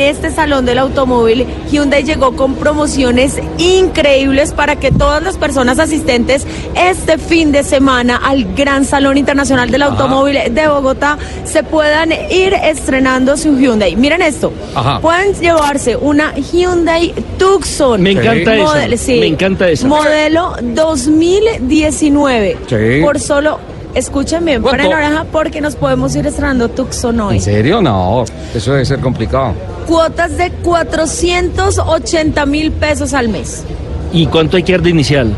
en este salón del automóvil, Hyundai llegó con promociones increíbles para que todas las personas asistentes este fin de semana al Gran Salón Internacional del Automóvil de Bogotá se puedan ir estrenando su Hyundai. Miren esto, Ajá. pueden llevarse una Hyundai Tucson. Me encanta esa, Model- sí. me encanta esa. Modelo 2019. Sí. Por solo, escuchen bien, ¿Cuánto? paren oreja porque nos podemos ir estrenando Tucson hoy. ¿En serio? No, eso debe ser complicado. Cuotas de 480 mil pesos al mes. ¿Y cuánto hay que dar de inicial?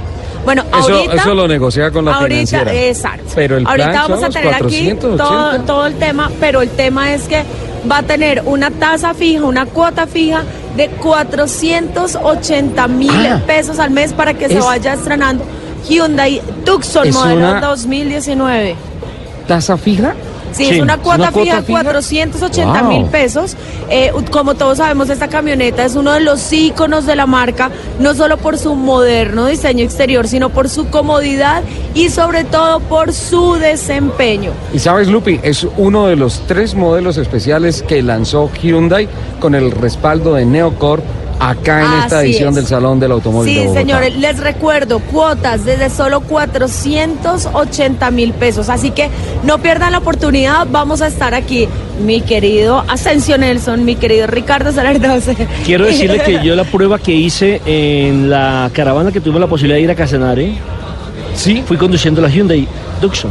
Bueno, Eso, ahorita. eso lo negocia con la ahorita, financiera. exacto. Pero el ahorita plan vamos son a tener aquí 480. todo, todo el tema, pero el tema es que va a tener una tasa fija, una cuota fija de 480 mil Ah. pesos al mes para que se vaya estrenando Hyundai Tucson Es modelo una- 2019. ¿Tasa fija? Sí, Sí, es una es cuota, una cuota fija, fija. 480 mil Wow. pesos. Eh, como todos sabemos, esta camioneta es uno de los íconos de la marca, no solo por su moderno diseño exterior, sino por su comodidad y sobre todo por su desempeño. Y sabes, Lupi, es uno de los tres modelos especiales que lanzó Hyundai con el respaldo de Neocorp acá en esta edición es. del Salón del Automóvil de Sí, Bogotá. señores, les recuerdo, cuotas desde solo 480 mil pesos. Así que no pierdan la oportunidad, vamos a estar aquí. Mi querido Asensio Nelson, mi querido Ricardo Salardose. Quiero decirle que yo la prueba que hice en la caravana que tuvimos la posibilidad de ir a Casanare, Sí, fui conduciendo la Hyundai Tucson.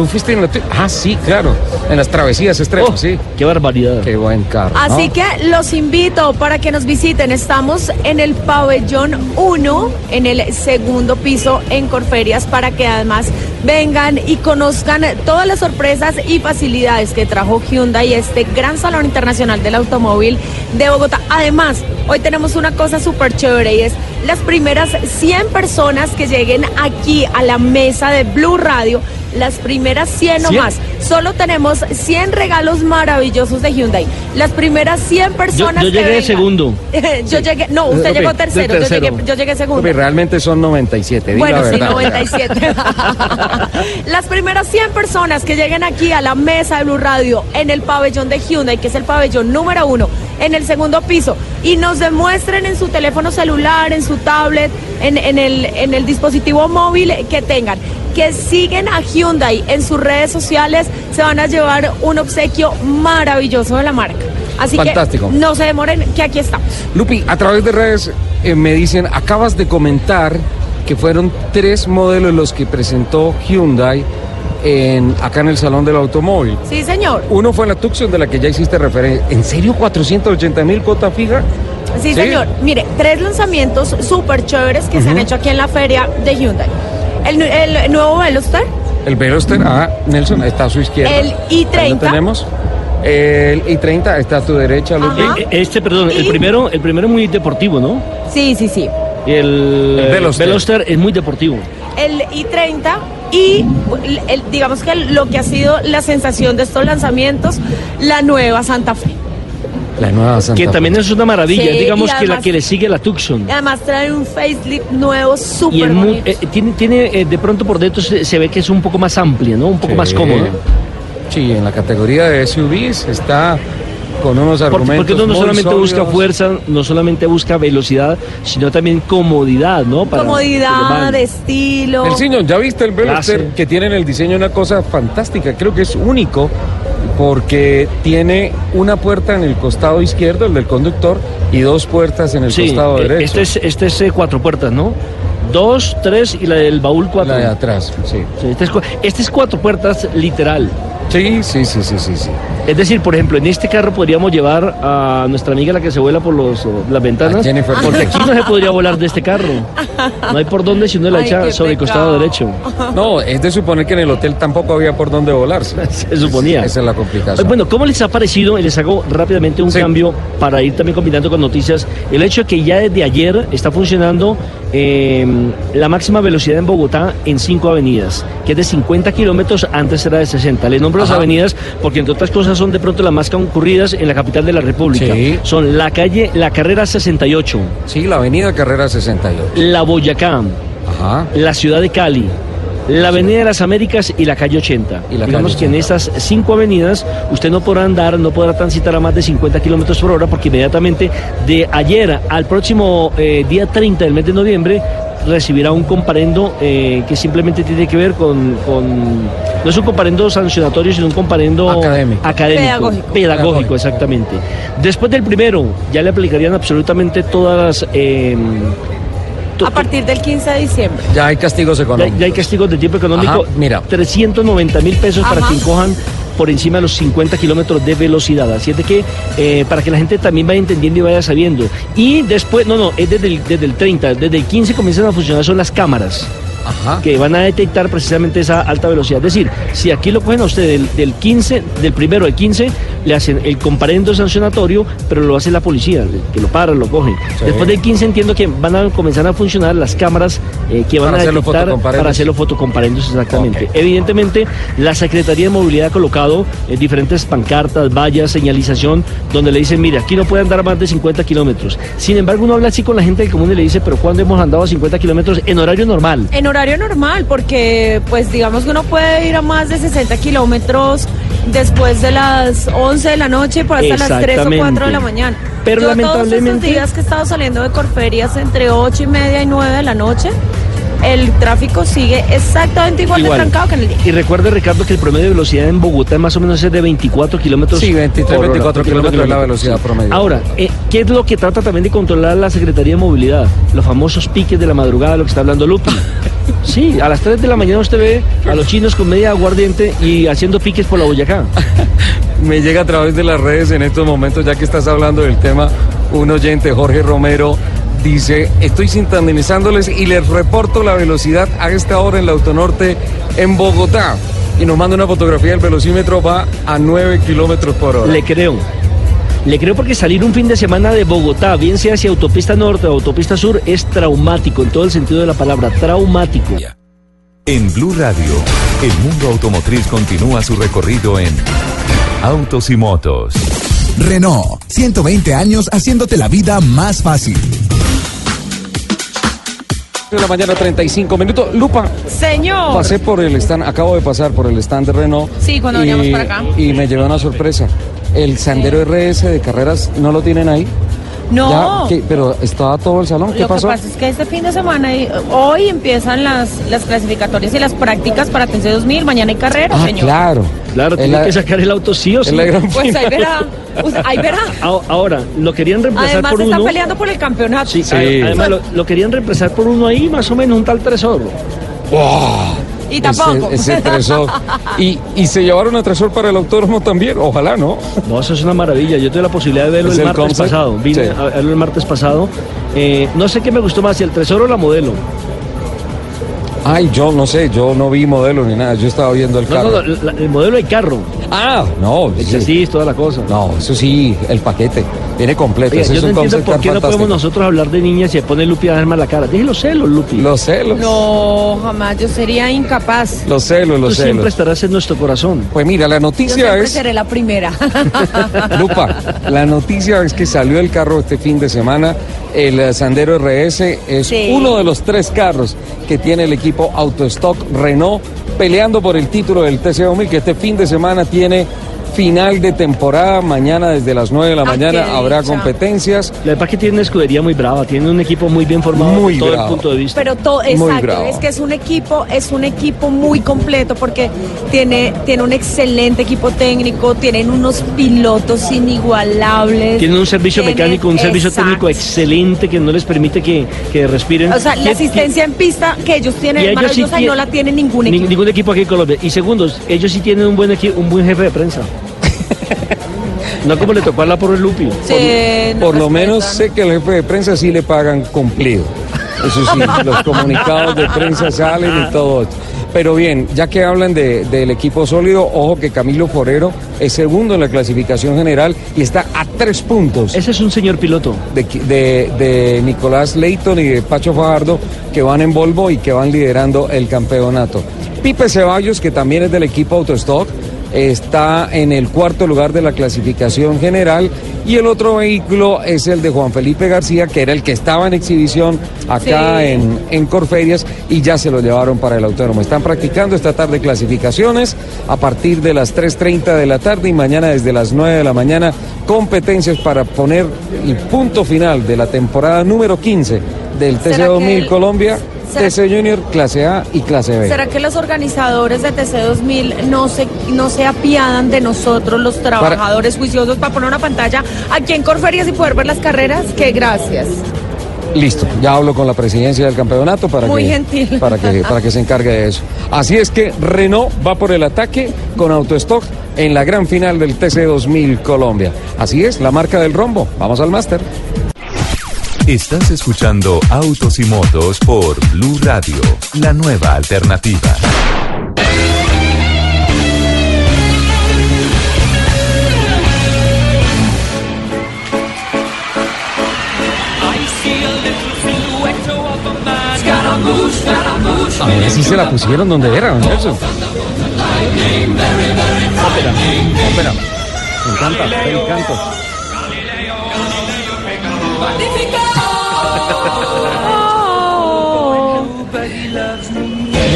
Tú fuiste en la... tu- Ah, sí, claro, en las travesías extremas, Oh, sí. Qué barbaridad. Qué buen carro. Así ¿no? que los invito para que nos visiten. Estamos en el pabellón 1, en el segundo piso en Corferias, para que además vengan y conozcan todas las sorpresas y facilidades que trajo Hyundai este gran salón internacional del automóvil de Bogotá. Además, hoy tenemos una cosa súper chévere y es las primeras 100 personas que lleguen aquí a la mesa de Blue Radio. Las primeras 100 ¿Cien? nomás. Solo tenemos 100 regalos maravillosos de Hyundai. Las primeras 100 Yo, personas yo que llegué vengan- segundo. yo llegué, no, usted Ok, llegó de tercero, Yo, tercero. llegué, yo llegué segundo. Lupi, realmente son 97, di Bueno, la sí, verdad. 97. Las primeras 100 personas que lleguen aquí a la mesa de Blue Radio en el pabellón de Hyundai, que es el pabellón número uno, en el segundo piso, y nos demuestren en su teléfono celular, en su tablet, en, en el, en el dispositivo móvil que tengan, que siguen a Hyundai en sus redes sociales, se van a llevar un obsequio maravilloso de la marca. Así Fantástico. que no se demoren, que aquí estamos. Lupi, a través de redes eh, me dicen, acabas de comentar que fueron tres modelos los que presentó Hyundai en, acá en el Salón del Automóvil. Sí, señor. Uno fue la Tucson de la que ya hiciste referencia. ¿En serio 480 mil cuota fija? Sí, ¿Sí? señor. Mire, tres lanzamientos súper chéveres que se han hecho aquí en la feria de Hyundai. El, nu- el nuevo Veloster, El Veloster, ah, Nelson, está a su izquierda. El i30. Ahí lo tenemos. El i30 está a tu derecha, Lupi. Eh, Este, perdón, el primero, el primero es muy deportivo, ¿no? sí, sí, sí. El, El Veloster. Veloster es muy deportivo. El i30 y digamos que lo que ha sido la sensación de estos lanzamientos, la nueva Santa Fe. La nueva Santa Que Fe. también es una maravilla, Sí, digamos que la que le sigue la Tucson. Además trae un facelift nuevo Y súper eh, tiene, tiene eh, de pronto por dentro se, se ve que es un poco más amplia, ¿no? Un poco Sí. más cómoda. Sí, en la categoría de SUVs está con unos Porque, argumentos porque uno no solamente busca fuerza, no solamente busca velocidad, sino también comodidad, ¿no? Para- Comodidad, estilo. El señor, ¿ya viste el Veloster? Que tiene en el diseño una cosa fantástica. Creo que es único porque tiene una puerta en el costado izquierdo, el del conductor, y dos puertas en el Sí, costado eh, derecho. este es, este es eh, cuatro puertas, ¿no? Dos, tres y la del baúl cuatro. La de atrás, sí. Sí, este, es, este es cuatro puertas literal. Sí, sí, sí, sí, sí, sí. Es decir, por ejemplo, en este carro podríamos llevar a nuestra amiga la que se vuela por los, oh, las ventanas. Jennifer Porque aquí no se podría volar de este carro. No hay por dónde si uno la Ay, echa sobre el costado derecho. No, es de suponer que en el hotel tampoco había por dónde volarse. Se suponía. Esa es la complicación. Bueno, ¿cómo les ha parecido? Y les hago rápidamente un Sí. cambio para ir también combinando con noticias. El hecho de que ya desde ayer está funcionando eh, la máxima velocidad en Bogotá en cinco avenidas, que es de 50 kilómetros, antes era de 60. Les nombro las Ajá. avenidas porque, entre otras cosas, son de pronto las más concurridas en la capital de la República. Sí. Son la calle, la carrera 68, Sí, la avenida Carrera 68. la Boyacá, Ajá. la ciudad de Cali, la Avenida de las Américas y la calle 80. Y la Digamos calle que en 80. estas cinco avenidas usted no podrá andar, no podrá transitar a más de 50 kilómetros por hora porque inmediatamente de ayer al próximo eh, día 30 del mes de noviembre recibirá un comparendo eh, que simplemente tiene que ver con, con- no es un comparendo sancionatorio sino un comparendo Académico. académico, Pedagógico. pedagógico, exactamente. Después del primero ya le aplicarían absolutamente todas las eh, A partir del 15 de diciembre. Ya hay castigos económicos. ya hay castigos de tiempo económico. Ajá, mira. 390 mil pesos para quien cojan por encima de los 50 kilómetros de velocidad. Así es de que, eh, para que la gente también vaya entendiendo y vaya sabiendo. Y después, no, no, es desde el, desde el 30, desde el 15 comienzan a funcionar son las cámaras Ajá. que van a detectar precisamente esa alta velocidad. Es decir, si aquí lo cogen a usted del, del 15, del primero al 15, le hacen el comparendo sancionatorio, pero lo hace la policía, que lo para, lo cogen. Sí. Después del 15 entiendo que van a comenzar a funcionar las cámaras eh, que van Para a detectar para hacer los fotocomparendos exactamente. Evidentemente, la Secretaría de Movilidad ha colocado eh, diferentes pancartas, vallas, señalización, donde le dicen, mire, aquí no puede andar más de 50 kilómetros. Sin embargo, uno habla así con la gente del común y le dice, pero ¿cuándo hemos andado a 50 kilómetros en horario normal? En horario normal, porque pues digamos que uno puede ir a más de 60 kilómetros después de las 11 de la noche por hasta las 3 o 4 de la mañana. Pero Yo todos lamentablemente- estos días que he estado saliendo de Corferias entre 8 y media y 9 de la noche, el tráfico sigue exactamente igual, Igual. de trancado que en el día. Y recuerde, Ricardo, que el promedio de velocidad en Bogotá más o menos es de 24 kilómetros. Sí, 23, por hora. 24 kilómetros es la velocidad Sí. promedio. Ahora, eh, ¿qué es lo que trata también de controlar la Secretaría de Movilidad? Los famosos piques de la madrugada, lo que está hablando Lupi. Sí, a las 3 de la mañana usted ve a los chinos con media aguardiente y haciendo piques por la Boyacá. Me llega a través de las redes en estos momentos, ya que estás hablando del tema, un oyente, Jorge Romero, dice, estoy sintonizándoles y les reporto la velocidad a esta hora en la Autonorte en Bogotá. Y nos manda una fotografía del velocímetro, va a 9 kilómetros por hora. Le creo. Le creo porque salir un fin de semana de Bogotá, bien sea hacia autopista norte o autopista sur, es traumático en todo el sentido de la palabra, traumático. En Blue Radio, el mundo automotriz continúa su recorrido en Autos y Motos. Renault, 120 años haciéndote la vida más fácil. De la mañana, 35 minutos. Lupa, Señor. pasé por el stand, acabo de pasar por el stand de Renault. Sí, cuando veníamos para acá. Y me llevé una sorpresa. El Sandero RS de carreras, ¿no lo tienen ahí? No. Pero estaba todo el salón, ¿qué Lo pasó? que pasa es que este fin de semana, y- hoy empiezan las, las clasificatorias y las prácticas para TC 2000. Mañana hay carrera, Ah, señor. claro. Claro, tiene la- que sacar el auto sí o sí. es la gran Pues ahí verá. Pues ahí verá. Ah, Ahora, lo querían reemplazar Además por están uno. peleando por el campeonato. Sí, Sí. además lo, lo querían reemplazar por uno ahí, más o menos, un tal Tresor. Y tampoco. Ese, ese tresor. Y, y se llevaron a tresor para el autódromo también, ojalá, ¿no? No, eso es una maravilla. Yo tuve la posibilidad de verlo ¿Es el el martes concept? pasado. Vine Sí. a verlo el martes pasado. Eh, no sé qué me gustó más, si el Tresor o la modelo. Ay, yo no sé, yo no vi modelo ni nada, yo estaba viendo el No, carro. no, no, la- el modelo hay carro. Ah, no, El sí. chasis, toda la cosa. No, eso sí, el paquete, viene completo. Oiga, ese yo es no un entiendo por qué no podemos nosotros hablar de niñas y se pone Lupi a darme la cara. Déjelo celos, Lupi. Los celos, No, jamás. Yo sería incapaz. los celos, Tú los siempre celos. estarás en nuestro corazón. Pues mira, la Yo noticia siempre es... seré la primera. Lupa, la noticia es que salió el carro este fin de semana. El eh, Sandero RS es Sí. uno de los tres carros que tiene el equipo Autostock Renault peleando por el título del TC2000 que este fin de semana tiene final de temporada. Mañana desde las 9 de la Ah, mañana habrá dicha. competencias. La verdad es que tiene una escudería muy brava, tiene un equipo muy bien formado Muy desde todo bravo. el punto de vista. Pero todo, Muy exacto, bravo. es que es un equipo, es un equipo muy completo porque tiene, tiene un excelente equipo técnico, tienen unos pilotos inigualables. Tienen un servicio tienen- mecánico, un servicio técnico excelente que no les permite que, que respiren. O sea, la ¿Qué- asistencia en pista que ellos tienen es ellos sí maravillosa y no la tiene ningún Ni- equipo. ningún equipo aquí en Colombia. Y segundos, ellos sí tienen un buen equi- un buen jefe de prensa. No como le tocó a la por el Lupi. Sí, no Por lo menos sé que al jefe de prensa sí le pagan cumplido. Eso sí, los comunicados de prensa salen y todo. esto. Pero bien, ya que hablan de- del equipo sólido, ojo que Camilo Forero es segundo en la clasificación general y está a tres puntos Ese es un señor piloto. de, de- de Nicolás Leighton y de Pacho Fajardo que van en Volvo y que van liderando el campeonato. Pipe Ceballos, que también es del equipo Autostock, está en el cuarto lugar de la clasificación general y el otro vehículo es el de Juan Felipe García, que era el que estaba en exhibición acá Sí. en, en Corferias y ya se lo llevaron para el autónomo. Están practicando esta tarde clasificaciones a partir de las 3.30 de la tarde y mañana desde las 9 de la mañana competencias para poner el punto final de la temporada número 15 del ¿Será que TC2000 el- Colombia, TC Junior, clase A y clase B. ¿Será que los organizadores de TC 2000 no se, no se apiadan de nosotros, los trabajadores juiciosos, para poner una pantalla aquí en Corferias y poder ver las carreras? Que gracias. Listo, ya hablo con la presidencia del campeonato para Muy que, gentil. Para, que, para que se encargue de eso. Así es que Renault va por el ataque con Autostock en la gran final del TC 2000 Colombia. Así es, la marca del rombo. Vamos al máster. Estás escuchando Autos y Motos por Blue Radio, la nueva alternativa. A sí se la pusieron donde era, don Nelson. Ópera, ópera. Me encanta, me encanta.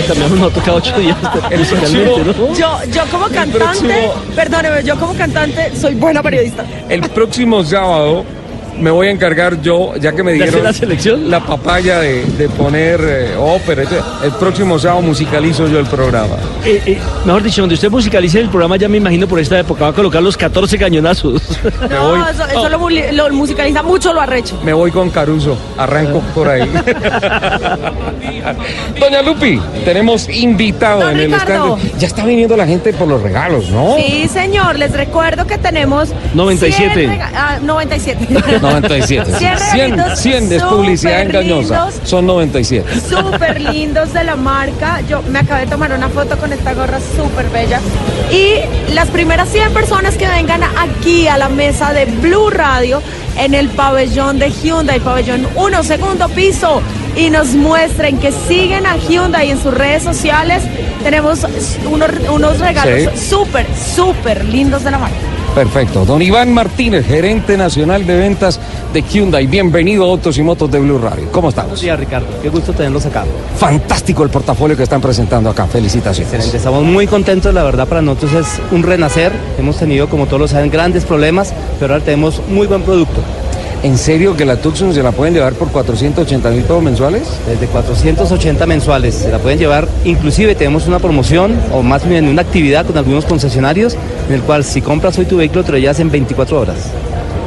Cambiamos, no toca ocho días musicalmente, ¿no? Yo, yo como cantante, próximo- perdóneme, yo como cantante soy buena periodista. El próximo sábado me voy a encargar yo, ya que me ¿De hacer dieron la selección? la papaya de, de poner eh, ópera. etc. El próximo sábado musicalizo yo el programa. Eh, eh, mejor dicho, donde usted musicalice el programa, ya me imagino por esta época, va a colocar los 14 cañonazos. No, voy. eso, eso lo, musicaliza mucho lo arrecho. Me voy con Caruso, arranco por ahí. Doña Lupi, tenemos invitado Don en el stand. Ya está viniendo la gente por los regalos, ¿no? Sí, señor, les recuerdo que tenemos 97. 100 rega- ah, 97. 97. sí. 100 100, regalitos 100 es publicidad engañosa. lindos. Son 97. súper lindos de la marca. Yo me acabé de tomar una foto con esta gorra súper bella. Y las primeras 100 personas que vengan aquí a la mesa de Blue Radio en el pabellón de Hyundai, pabellón 1, segundo piso, y nos muestren que siguen a Hyundai en sus redes sociales, tenemos unos, unos regalos Sí. súper, súper lindos de la marca. Perfecto. Don Iván Martínez, gerente nacional de ventas de Hyundai. Bienvenido a Autos y Motos de Blue Radio. ¿Cómo estamos? días, Ricardo. Qué gusto tenerlos acá. Fantástico el portafolio que están presentando acá. Felicitaciones. Excelente. Estamos muy contentos. La verdad, para nosotros es un renacer. Hemos tenido, como todos lo saben, grandes problemas, pero ahora tenemos muy buen producto. ¿En serio que la Tucson se la pueden llevar por 480 mil pesos mensuales? Desde 480 mensuales. Se la pueden llevar. Inclusive tenemos una promoción, o más bien una actividad con algunos concesionarios, en el cual si compras hoy tu vehículo, te lo llevas en 24 horas.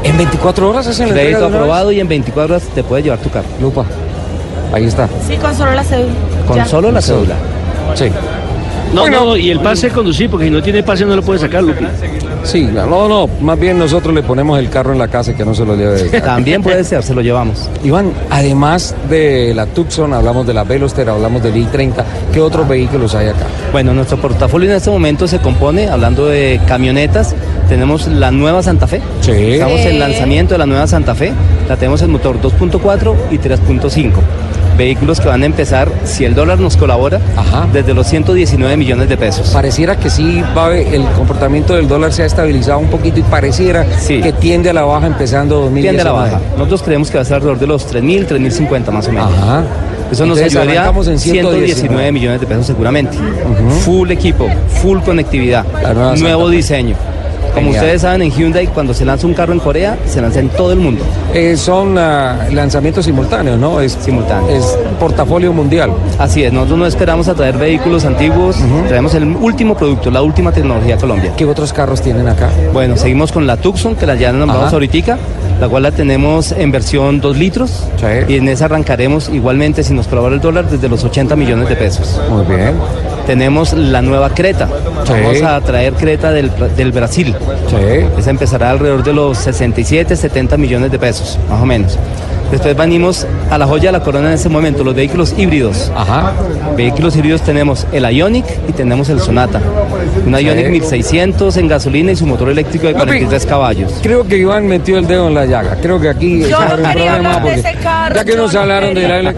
¿En 24 horas hacen entrega Crédito vez? aprobado y en 24 horas te puedes llevar tu carro. Lupa. Ahí está. Sí, con solo la cédula. Con Ya. solo la cédula. Sí. No, Bueno. no, y el pase de conducir, porque si no tiene pase no lo puede sacar, Lupi. Sí, no, no, más bien nosotros le ponemos el carro en la casa y que no se lo lleve. de casa. También puede ser, se lo llevamos. Iván, además de la Tucson, hablamos de la Veloster, hablamos del i30, ¿qué otros vehículos hay acá? Bueno, nuestro portafolio en este momento se compone, hablando de camionetas, tenemos la nueva Santa Fe. Sí. Estamos Sí. en lanzamiento de la nueva Santa Fe. La tenemos en motor 2.4 y 3.5. Vehículos que van a empezar, si el dólar nos colabora, Ajá. desde los 119 millones de pesos. Pareciera que sí, el comportamiento del dólar se ha estabilizado un poquito y pareciera Sí. que tiende a la baja empezando 2019. Tiende a la baja. Nosotros creemos que va a estar alrededor de los 3.000, 3.050 más o menos. Ajá. Eso nos Entonces, ayudaría en 119 119 millones de pesos seguramente. Full equipo, full conectividad, nuevo Santa diseño. Como ustedes saben, en Hyundai cuando se lanza un carro en Corea, se lanza en todo el mundo. Eh, son ah, lanzamientos simultáneos, ¿no? Es, Simultáneos. Es portafolio mundial. Así es, nosotros no esperamos a traer vehículos antiguos, traemos el último producto, la última tecnología a Colombia. ¿Qué otros carros tienen acá? Bueno, seguimos con la Tucson, que la ya nombramos ahorita, la cual la tenemos en versión 2 litros. Sí. Y en esa arrancaremos igualmente, si nos colabora el dólar, desde los 80 millones de pesos. Muy bien. Tenemos la nueva Creta. Sí. Vamos a traer Creta del, del Brasil. Sí. Esa empezará alrededor de los 67, 70 millones de pesos, más o menos. Después venimos a la joya de la corona en ese momento, los vehículos híbridos. Ajá. Vehículos híbridos tenemos el Ionic y tenemos el Sonata. Un Ionic 1600 en gasolina y su motor eléctrico de 43 caballos. Creo que Iván metió el dedo en la llaga. Creo que aquí Yo no un quería problema hablar de porque ese carro, ya que nos no hablaron de quería. la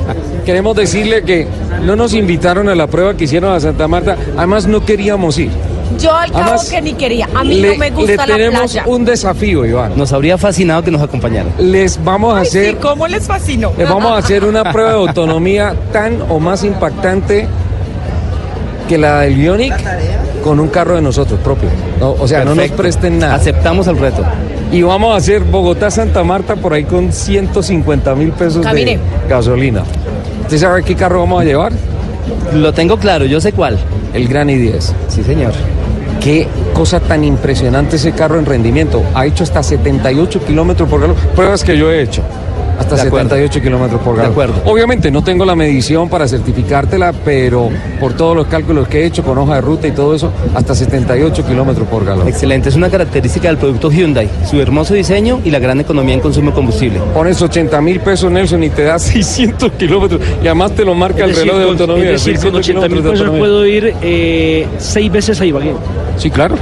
queremos decirle que no nos invitaron a la prueba que hicieron a Santa Marta. Además no queríamos ir. Yo al cabo Además, que ni quería. A mí le, no me le gusta la tenemos playa. un desafío, Iván. Nos habría fascinado que nos acompañaran. Les vamos a Ay, hacer sí, ¿cómo les fascinó? Les vamos a hacer una prueba de autonomía tan o más impactante que la del Ionic con un carro de nosotros propio. No, o sea, no nos presten nada. Aceptamos el reto. Y vamos a hacer Bogotá-Santa Marta por ahí con 150 mil pesos Camine. de gasolina. ¿Usted sabe qué carro vamos a llevar? Lo tengo claro, yo sé cuál. El Gran i10. Sí, señor. Qué cosa tan impresionante ese carro en rendimiento. Ha hecho hasta 78 kilómetros por galón. Pruebas que yo he hecho. Hasta De acuerdo. 78 kilómetros por De galón. acuerdo. Obviamente no tengo la medición para certificártela, pero por todos los cálculos que he hecho con hoja de ruta y todo eso, hasta 78 kilómetros por galón. Excelente, es una característica del producto Hyundai, su hermoso diseño y la gran economía en consumo de combustible. Pones 80 mil pesos, Nelson, y te da 600 kilómetros. Y además te lo marca el reloj de autonomía. Es decir, con 600 80 mil de pesos puedo ir eh, seis veces a Ibagué. Sí, claro.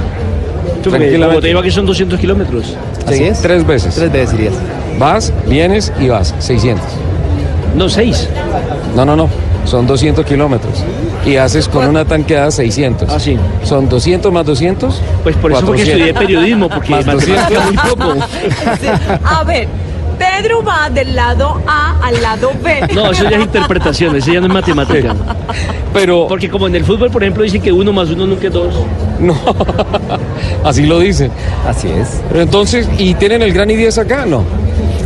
Bogotá Tranquilamente. Ibagué son 200 kilómetros. ¿Así Así, es? Tres veces. Tres veces irías. Vas, vienes y vas. 600. No, seis. No, no, no. Son 200 kilómetros. Y haces con una tanqueada 600. Ah, sí. Son 200 más 200. Pues por eso fue que 400. estudié periodismo, porque Más matemática 200. muy poco. Sí. A ver, Pedro va del lado A al lado B. No, eso ya es interpretación, eso ya no es matemática. Pero Porque como en el fútbol, por ejemplo, dicen que uno más uno nunca es dos. no. Así lo dicen. Así es. Pero entonces, ¿y tienen el gran I10 acá? No.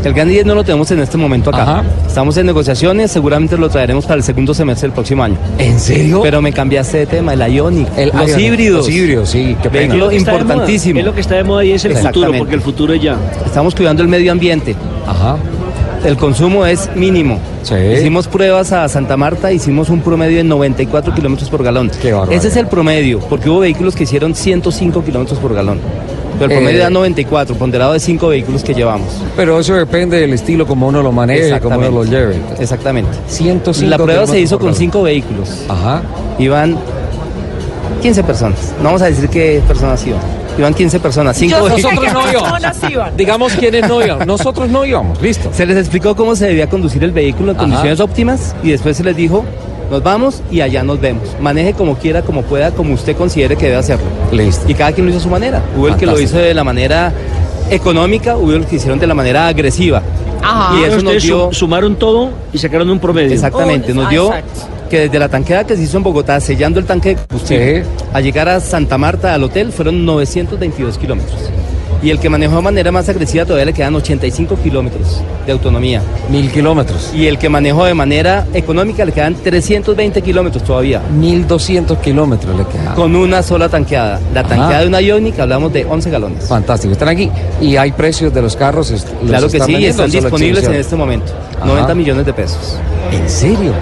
El Gran 10 no lo tenemos en este momento acá. Ajá. Estamos en negociaciones, seguramente lo traeremos para el segundo semestre del próximo año. ¿En serio? Pero me cambiaste de tema, el Ionic, El los híbridos. Los híbridos, sí, qué pena. Moda. importantísimo. Es lo que está de moda y es el futuro, porque el futuro es ya. Estamos cuidando el medio ambiente. Ajá. El consumo es mínimo. Sí. Hicimos pruebas a Santa Marta, hicimos un promedio de 94 kilómetros por galón. Qué. Ese es el promedio, porque hubo vehículos que hicieron 105 kilómetros por galón. Pero el promedio Eh. da 94, ponderado de 5 vehículos que llevamos. Pero eso depende del estilo como uno lo maneje, como uno lo lleve. Exactamente. 105 La prueba se hizo con galón. 5 vehículos. Ajá. Iban 15 personas. No vamos a decir qué personas iban. Iban 15 personas, 5 Yo sé vehículos. Nosotros no íbamos. personas iban. Digamos quiénes no íbamos. Nosotros no íbamos, listo. Se les explicó cómo se debía conducir el vehículo en Ajá. condiciones óptimas y después se les dijo, nos vamos y allá nos vemos. Maneje como quiera, como pueda, como usted considere que debe hacerlo. Listo. Y cada quien lo hizo a su manera. Hubo el que lo hizo de la manera económica, hubo el que hicieron de la manera agresiva. Ajá. Y eso nos Ustedes dio... su- sumaron todo y sacaron un promedio. Exactamente, Oh, nos dio exacto. que desde la tanqueada que se hizo en Bogotá, sellando el tanque de combustible, Sí. a llegar a Santa Marta, al hotel, fueron 922 kilómetros. Y el que manejó de manera más agresiva todavía le quedan 85 kilómetros de autonomía. Mil kilómetros. Y el que manejó de manera económica le quedan 320 kilómetros todavía. 1200 kilómetros le quedan. Con una sola tanqueada. La Ajá. tanqueada de una Ioniq hablamos de 11 galones. Fantástico. Están aquí. Y hay precios de los carros. los Claro que sí, están disponibles en este momento. Ajá. 90 millones de pesos. ¿En serio?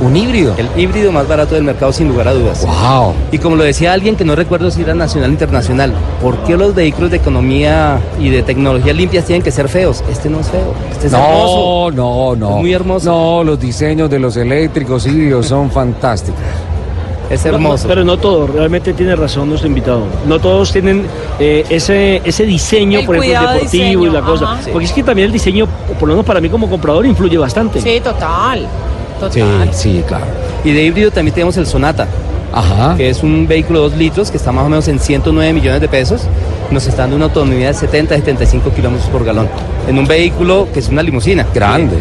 ¿Un híbrido? El híbrido más barato del mercado sin lugar a dudas. ¡Wow! Y como lo decía alguien que no recuerdo si era nacional o internacional, ¿por qué los vehículos de economía y de tecnología limpias tienen que ser feos? Este no es feo, este es hermoso. No, no, no. Es muy hermoso. No, los diseños de los eléctricos híbridos son fantásticos. Es No, no, hermoso. pero no todos, realmente tiene razón nuestro invitado. No todos tienen eh, ese, ese diseño, El por ejemplo, deportivo y la cosa. ajá. Sí. Porque es que también el diseño, por lo menos para mí como comprador, influye bastante. Sí, total. Sí, sí, claro. Y de híbrido también tenemos el Sonata, Ajá. que es un vehículo de 2 litros que está más o menos en 109 millones de pesos. Nos está dando una autonomía de 70 a 75 kilómetros por galón. En un vehículo que es una limusina. Grande.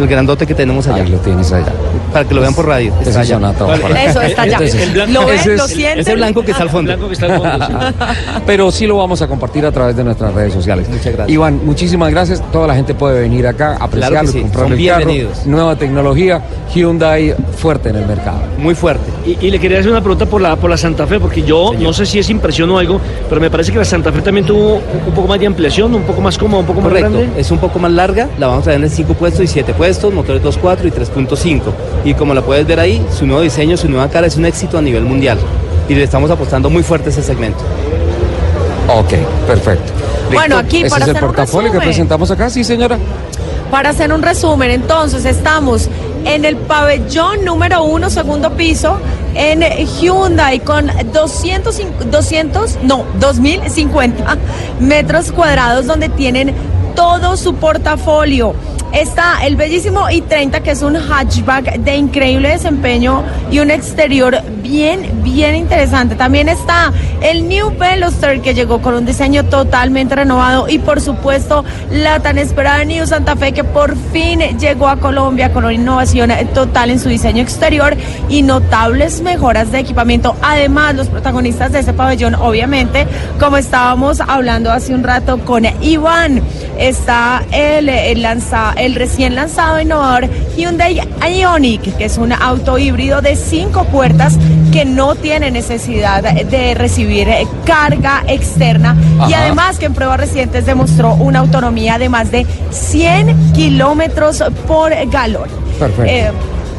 El grandote que tenemos allá. Ahí lo tienes allá. Para que lo vean por radio. Ese Está allá. Sonata para. Eso está allá. Este es- El blanco- ¿Lo ven? ese ¿Lo es- sienten? Ese blanco que está al El fondo. blanco que está al fondo, sí. Pero sí lo vamos a compartir a través de nuestras redes sociales. Muchas gracias. Iván, muchísimas gracias. Toda la gente puede venir acá, apreciarlo, Claro sí. comprar el carro. bienvenidos. Nueva tecnología, Hyundai fuerte en el mercado. Muy fuerte. Y, y le quería hacer una pregunta por la, por la Santa Fe, porque yo no sé si es impresión o algo, pero me parece que la Santa Fe también tuvo un poco más de ampliación, un poco más cómoda, un poco más Correcto, grande. es un poco más larga, la vamos a traer en 5 puestos y 7 puestos, motores 2.4 y 3.5. Y como la puedes ver ahí, su nuevo diseño, su nueva cara es un éxito a nivel mundial. Y le estamos apostando muy fuerte a ese segmento. Ok, perfecto. Bueno, aquí Ese para es el un portafolio que presentamos acá, sí, señora. Para hacer un resumen, entonces estamos en el pabellón número uno, segundo piso, en Hyundai con 200, cin- 200, no, 2050 metros cuadrados donde tienen todo su portafolio. Está el bellísimo i30 que es un hatchback de increíble desempeño y un exterior bien bien, interesante. También está el New Veloster que llegó con un diseño totalmente renovado y por supuesto la tan esperada New Santa Fe que por fin llegó a Colombia con una innovación total en su diseño exterior y notables mejoras de equipamiento. Además, los protagonistas de ese pabellón, obviamente, como estábamos hablando hace un rato con Iván, está el, el, el recién lanzado innovador Hyundai Ioniq, que es un auto híbrido de cinco puertas que no tiene necesidad de recibir carga externa y además que en pruebas recientes demostró una autonomía de más de 100 kilómetros por galón. Perfecto. Eh,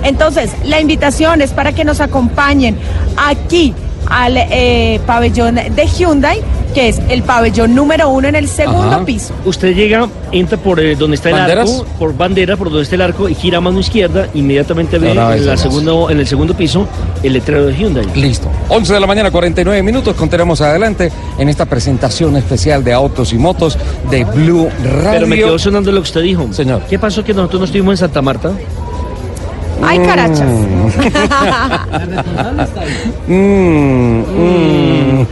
entonces, la invitación es para que nos acompañen aquí al eh, pabellón de Hyundai, que es el pabellón número uno en el segundo Ajá. piso. Usted llega, entra por eh, donde está el ¿Banderas? arco, por bandera, por donde está el arco y gira a mano izquierda, inmediatamente ve Ahora en, la vemos. segundo, en el segundo piso el letrero de Hyundai. Listo. 11 de la mañana, 49 minutos. Continuamos adelante en esta presentación especial de autos y motos de Blue Radio. Pero me quedó sonando lo que usted dijo. Señor. ¿Qué pasó que nosotros no estuvimos en Santa Marta? Ay, carachas. Mm,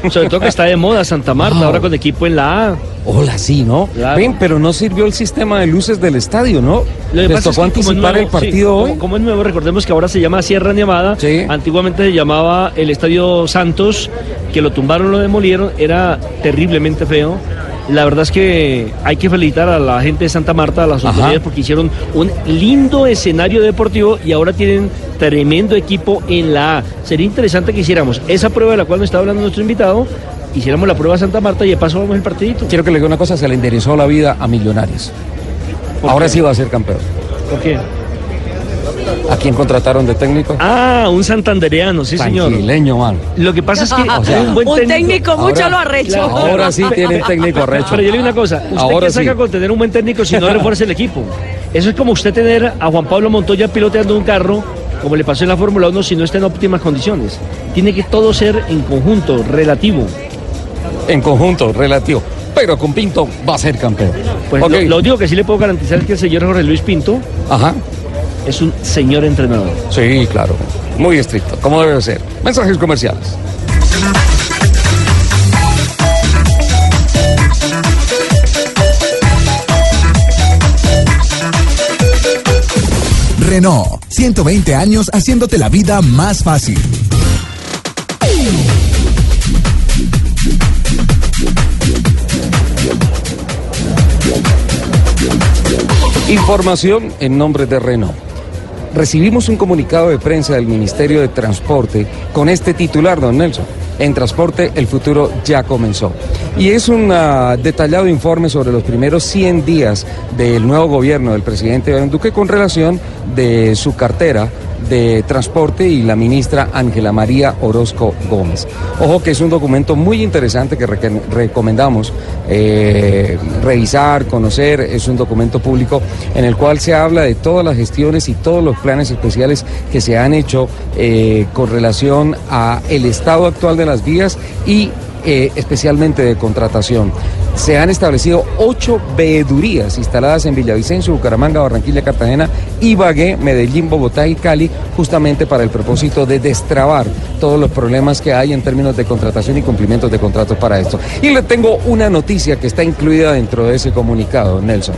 mm. Sobre todo que está de moda Santa Marta, Wow. ahora con equipo en la A. Hola, sí, ¿no? Claro. Ven, pero no sirvió el sistema de luces del estadio, ¿no? Lo que Les pasa es tocó que como es anticipar nuevo- el partido sí, hoy. Como, como es nuevo, recordemos que ahora se llama Sierra Nevada. Sí. Antiguamente se llamaba el Estadio Santos, que lo tumbaron, lo demolieron. Era terriblemente feo. La verdad es que hay que felicitar a la gente de Santa Marta, a las Ajá. autoridades, porque hicieron un lindo escenario deportivo y ahora tienen tremendo equipo en la A. Sería interesante que hiciéramos esa prueba de la cual nos está hablando nuestro invitado, hiciéramos la prueba de Santa Marta y de paso vamos el partidito. Quiero que le diga una cosa, se le enderezó la vida a Millonarios. ¿Por Ahora qué? sí va a ser campeón. ¿Por qué? ¿A quién contrataron de técnico? Ah, un santandereano, sí señor. Man. Lo que pasa es que O sea, un buen Un técnico, mucho ahora- lo arrecho. Claro. Ahora sí tiene técnico arrecho. Pero yo le digo una cosa, ¿usted Ahora qué saca sí. con tener un buen técnico si no refuerza el equipo? Eso es como usted tener a Juan Pablo Montoya piloteando un carro, como le pasó en la Fórmula 1, si no está en óptimas condiciones. Tiene que todo ser en conjunto, relativo. En conjunto, relativo. Pero con Pinto va a ser campeón. Pues lo, lo único que sí le puedo garantizar es que el señor Jorge Luis Pinto Ajá. Es un señor entrenador. Sí, claro. Muy estricto, como debe ser. Mensajes comerciales. Renault, 120 años haciéndote la vida más fácil. Información en nombre de Renault. Recibimos un comunicado de prensa del Ministerio de Transporte con este titular, don Nelson. En transporte el futuro ya comenzó. Y es un ah, detallado informe sobre los primeros 100 días del nuevo gobierno del presidente Iván Duque con relación de su cartera de Transporte y la ministra Ángela María Orozco Gómez. Ojo que es un documento muy interesante que recomendamos eh, revisar, conocer. Es un documento público en el cual se habla de todas las gestiones y todos los planes especiales que se han hecho eh, con relación a el estado actual de las vías y eh, especialmente de contratación. Se han establecido ocho veedurías instaladas en Villavicencio, Bucaramanga, Barranquilla, Cartagena, Ibagué, Medellín, Bogotá y Cali, justamente para el propósito de destrabar todos los problemas que hay en términos de contratación y cumplimientos de contratos para esto. Y le tengo una noticia que está incluida dentro de ese comunicado, Nelson.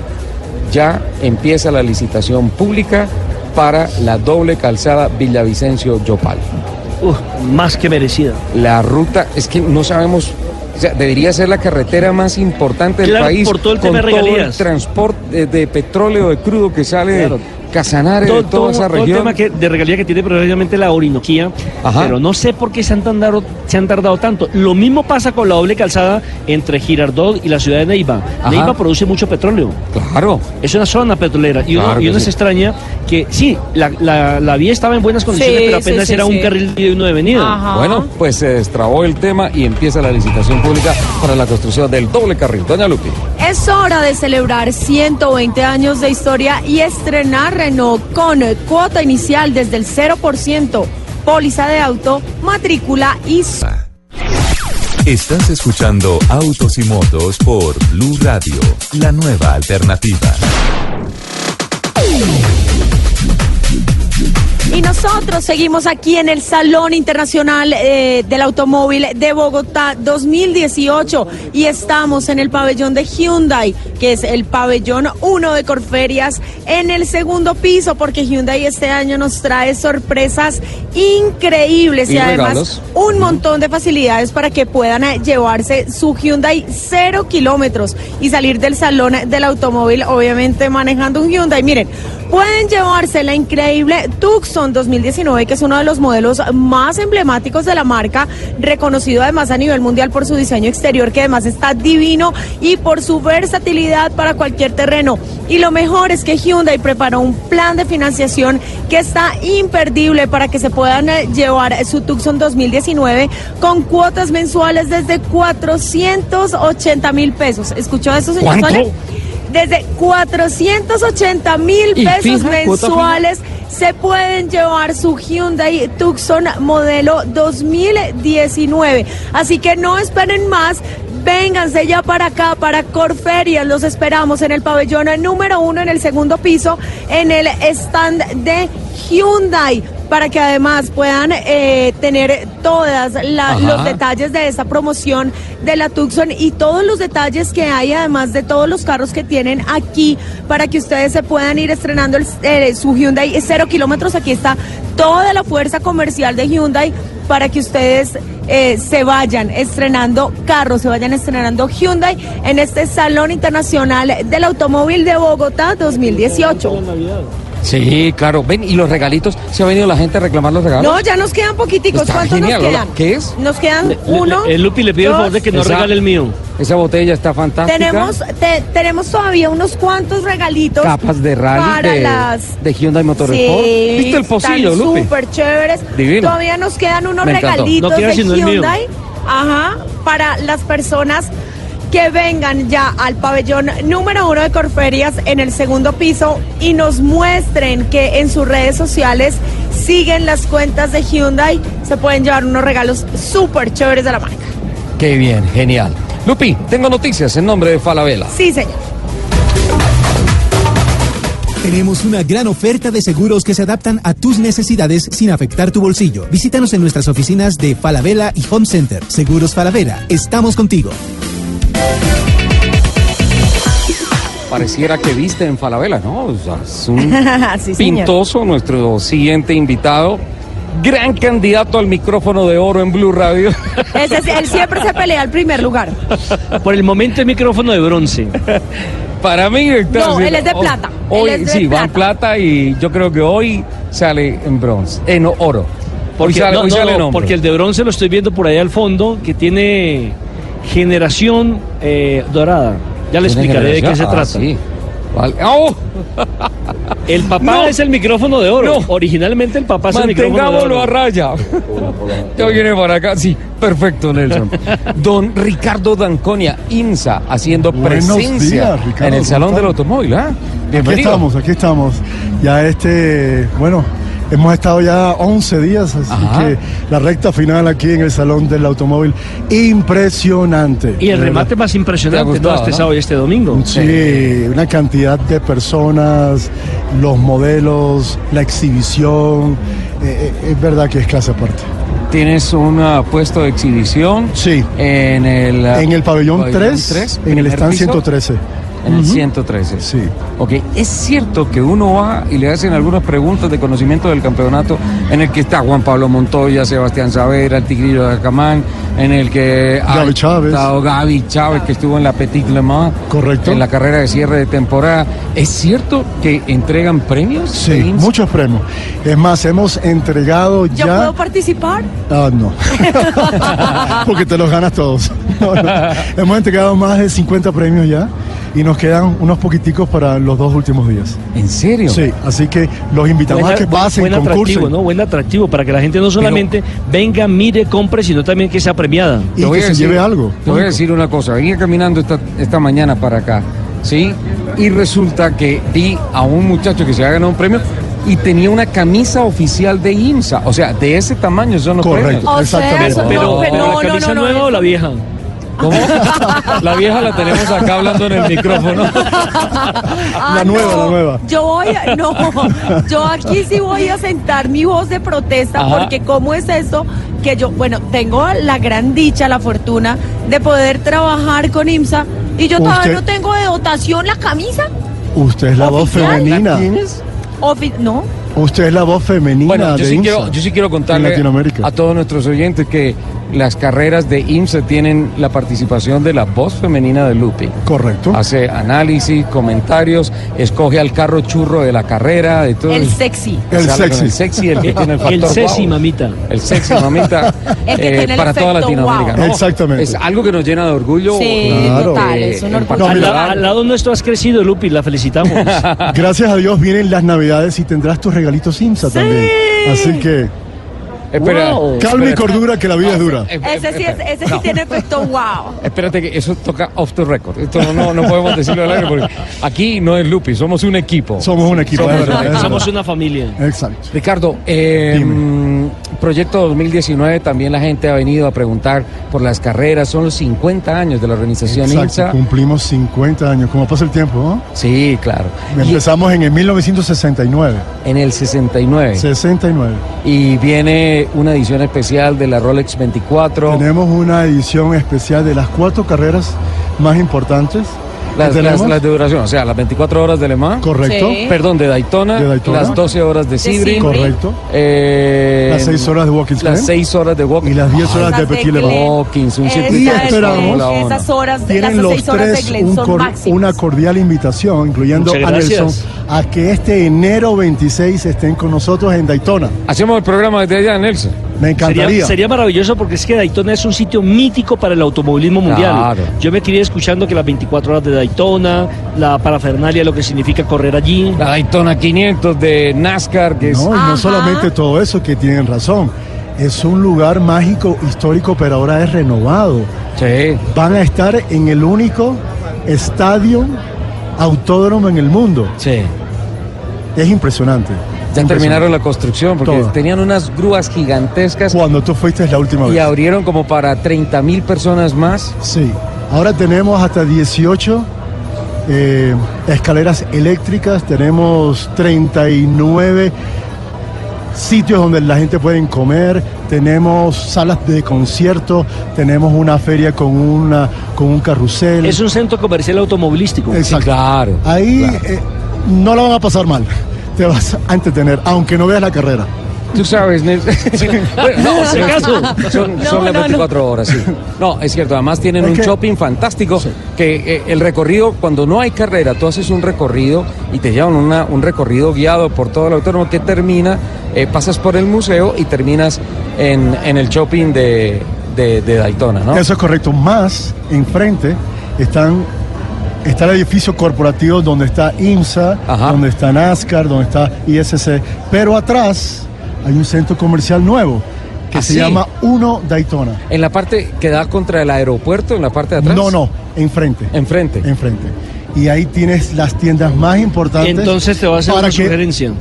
Ya empieza la licitación pública para la doble calzada Villavicencio-Yopal. Más que merecida. La ruta, es que no sabemos, o sea, debería ser la carretera más importante del Claro, país. por todo el con tema de todo el regalías. transporte de, de petróleo, de crudo que sale Claro. Casanare, todo, toda todo- esa todo el región. tema que, de regalía que tiene precisamente la Orinoquía, Ajá. pero no sé por qué se han, tardado, se han tardado tanto. Lo mismo pasa con la doble calzada entre Girardot y la ciudad de Neiva. Ajá. Neiva produce mucho petróleo. Claro. Es una zona petrolera y uno, Claro y que uno sí. se extraña que sí, la, la- la vía estaba en buenas condiciones, Sí, pero apenas sí, era sí. un carril y uno de avenida. Ajá. Bueno, pues se destrabó el tema y empieza la licitación pública para la construcción del doble carril. Doña Lupi. Es hora de celebrar 120 años de historia y estrenar Renault con cuota inicial desde el 0%, póliza de auto, matrícula y... Estás escuchando Autos y Motos por Blue Radio, la nueva alternativa. Y nosotros seguimos aquí en el Salón Internacional eh, del Automóvil de Bogotá 2018 y estamos en el pabellón de Hyundai, que es el pabellón 1 de Corferias, en el segundo piso, porque Hyundai este año nos trae sorpresas increíbles y, Y además regalos. un montón de facilidades para que puedan eh, llevarse su Hyundai cero kilómetros y salir del Salón del Automóvil, obviamente manejando un Hyundai. Miren, pueden llevarse la increíble Tucson 2019, que es uno de los modelos más emblemáticos de la marca, reconocido además a nivel mundial por su diseño exterior, que además está divino y por su versatilidad para cualquier terreno. Y lo mejor es que Hyundai preparó un plan de financiación que está imperdible para que se puedan eh, llevar su Tucson 2019 con cuotas mensuales desde 480 mil pesos. ¿Escuchó eso, señor ¿Cuánto? Desde 480 mil ¿Y pesos mensuales se pueden llevar su Hyundai Tucson modelo 2019. Así que no esperen más. Vénganse ya para acá, para Corferias. Los esperamos en el pabellón número uno, en el segundo piso, en el stand de Hyundai, para que además puedan eh, tener Ajá. los detalles de esta promoción de la Tucson y todos los detalles que hay, además de todos los carros que tienen aquí, para que ustedes se puedan ir estrenando el- eh, su Hyundai cero kilómetros. Aquí está toda la fuerza comercial de Hyundai para que ustedes eh, se vayan estrenando carros, se vayan estrenando Hyundai en este Salón Internacional del Automóvil de Bogotá 2018. Sí, claro. Ven, y los regalitos, ¿se ha venido la gente a reclamar los regalos? No, ya nos quedan poquiticos. Está ¿Cuántos genial, nos Lola. quedan? ¿Qué es? Nos quedan uno. le- el Lupi le pido el favor de que no Esa- regale el mío. Esa botella está fantástica. Tenemos, te- tenemos todavía unos cuantos regalitos. capas de rally para de, las. de Hyundai Motorsport. Sí, ¿Viste el pocillo, están Lupi? Súper chéveres. Divino. Todavía nos quedan unos regalitos No de. Hyundai. Ajá, para las personas que vengan ya al pabellón número uno de Corferias en el segundo piso y nos muestren que en sus redes sociales siguen las cuentas de Hyundai, se pueden llevar unos regalos súper chéveres de la marca. Qué bien, genial. Lupi, tengo noticias en nombre de Falabella. Sí, señor. Tenemos una gran oferta de seguros que se adaptan a tus necesidades sin afectar tu bolsillo. Visítanos en nuestras oficinas de Falabella y Home Center. Seguros Falabella, estamos contigo. Pareciera que viste en Falabella, ¿no? O sea, es un Sí, señor. pintoso nuestro siguiente invitado. Gran candidato al micrófono de oro en Blue Radio. Él siempre se pelea al primer lugar. Por el momento el micrófono de bronce. Para mí, está No, él es de plata. Hoy, Él es de sí, va en plata. y yo creo que hoy sale en bronce, en oro. Hoy Porque, sale, no, hoy no, sale no, en porque el de bronce lo estoy viendo por ahí al fondo, que tiene generación eh, dorada. Ya le ¿Tiene explicaré de qué se? Ah, trata. sí. Vale. ¡Oh! El papá No. es el micrófono de oro. No. Originalmente el papá es el micrófono de Mantengámoslo oro. a raya. Ya viene para acá. Sí, perfecto, Nelson. Don Ricardo Danconia, INSA, haciendo Buenos presencia días, Ricardo, en el ¿cómo Salón del Automóvil. ¿ah? Aquí estamos, aquí estamos. Ya este, bueno, hemos estado ya 11 días, así Ajá. que la recta final aquí en el Salón del Automóvil, impresionante. Y el remate más impresionante, gustado, ¿no? Este ¿no? sábado y este domingo. Sí, una cantidad de personas, los modelos, la exhibición, eh, eh, es verdad que es clase aparte. Tienes un ah, puesto de exhibición Sí. en el, ah, En el pabellón 3, tres, en el stand piso, 113. En el Ujú. 113. Sí. Ok, es cierto que uno va y le hacen algunas preguntas de conocimiento del campeonato en el que está Juan Pablo Montoya, Sebastián Savera, el Tigrillo de Acamán, en el que ha Gaby Chávez. estado Gaby Chávez que estuvo en la Petit Le Mans, Correcto. en la carrera de cierre de temporada. ¿Es cierto que entregan premios? Sí, muchos premios. Es más, hemos entregado ¿Yo ya... puedo participar? Ah, no. Porque te los ganas todos. No, no. Hemos entregado más de 50 premios ya y nos quedan unos poquiticos para los dos últimos días. ¿En serio? Sí, así que los invitamos a que buen- pasen, buen atractivo, concursen ¿no? Buen atractivo para que la gente no solamente venga, mire, compre, sino también que sea premiada. y que se lleve algo. Te voy a decir una cosa, venía caminando esta, esta mañana para acá, ¿sí? Y resulta que vi a un muchacho que se había ganado un premio y tenía una camisa oficial de IMSA. O sea, de ese tamaño son los Correcto. premios. O sea, Exactamente. Pero, no, pero no, la no, camisa no, no, nueva o la vieja. ¿Cómo? La vieja la tenemos acá hablando en el micrófono. Ah, La nueva, la nueva. Yo voy, a- no, yo aquí sí voy a sentar mi voz de protesta Ajá. porque cómo es eso que yo, bueno, tengo la gran dicha, la fortuna de poder trabajar con IMSA y yo todavía Usted- no tengo de dotación la camisa. Usted es la voz femenina. ¿Tienes? Ofi- no, Usted es la voz femenina Bueno, yo de sí, IMSA quiero, yo sí quiero contarle a todos nuestros oyentes que las carreras de IMSA tienen la participación de la voz femenina de Lupi. Correcto. Hace análisis, comentarios, escoge al carro churro de la carrera, de todo. el sexy. El sexy. El sexy, el que tiene el factor El wow. mamita. El sexy, mamita. El que tiene el para toda efecto Latinoamérica. wow. ¿no? Exactamente. Es algo que nos llena de orgullo. Sí, eh, Claro. total, eh, es un en orgullo. No, Al, mira, la- al lado nuestro has crecido, Lupi, la felicitamos. Gracias a Dios vienen las navidades y tendrás tus regalitos IMSA también. Así que Espera, Wow. calma y cordura que la vida es dura. Ese sí, es- ese sí tiene efecto wow. Espérate que eso toca off the record. Esto no, no, podemos decirlo al aire porque aquí no es Lupi, somos un equipo. Somos un equipo. Somos es verdad, un es equipo. Somos una familia. Exacto. Ricardo, eh, mm, Proyecto 2019, también la gente ha venido a preguntar por las carreras. Son los 50 años de la organización Exacto. INSA. Cumplimos 50 años. ¿Cómo pasa el tiempo? no? Sí, claro. Y Empezamos en el 1969. en el 69. 69. Y viene una edición especial de la Rolex 24. Tenemos una edición especial de las cuatro carreras más importantes. Las, las- las de duración, o sea, las 24 horas de Le Mans. Correcto. Sí. Perdón, de Daytona, De Daytona. las 12 horas de Sebring. Correcto. eh, Las seis horas de Watkins las Glen. 6 horas de walking Y las 10 horas de Petit Le. Hawkins, un circuito Y es- esperamos-. Esas horas, de las Tienen los seis horas de un son cor- máximas. una cordial invitación, incluyendo a Nelson, a que este enero 26 estén con nosotros en Daytona. Hacemos el programa desde allá, Nelson. Me encantaría. Sería, sería maravilloso porque es que Daytona es un sitio mítico para el automovilismo mundial. Claro. Yo me quería escuchando que las 24 horas de Daytona, la parafernalia, lo que significa correr allí. La Daytona 500 de NASCAR, que es... No, y Ajá. no solamente todo eso, que tienen razón. Es un lugar mágico, histórico, pero ahora es renovado. Sí. Van a estar en el único estadio autódromo en el mundo. Sí. Es impresionante. Ya terminaron la construcción porque Todo. tenían unas grúas gigantescas Cuando tú fuiste la última y vez. abrieron como para 30 mil personas más. Sí. Ahora tenemos hasta 18 eh, escaleras eléctricas, tenemos 39 sitios donde la gente puede comer, tenemos salas de concierto, tenemos una feria con, una, con un carrusel. Es un centro comercial automovilístico. Exacto. Claro. Ahí claro. eh, no la van a pasar mal, te vas a entretener, aunque no veas la carrera. Tú sabes, Nelson. Bueno, no, Si acaso. Son, No, son las no, no. 24 horas, sí. No, es cierto, además tienen un shopping fantástico, que eh, el recorrido, cuando no hay carrera, tú haces un recorrido y te llevan una- un recorrido guiado por todo el autónomo que termina, eh, pasas por el museo y terminas en, en el shopping de, de- de Daytona, ¿no? Eso es correcto. Más enfrente están está el edificio corporativo donde está IMSA, Ajá. donde está NASCAR, donde está ISC, pero atrás hay un centro comercial nuevo que ¿Ah, se sí? llama Uno Daytona. En la parte que da contra el aeropuerto, en la parte de atrás. No, no, enfrente. Enfrente. Enfrente. Y ahí tienes las tiendas más importantes. Entonces te voy a hacer para una que- sugerencia.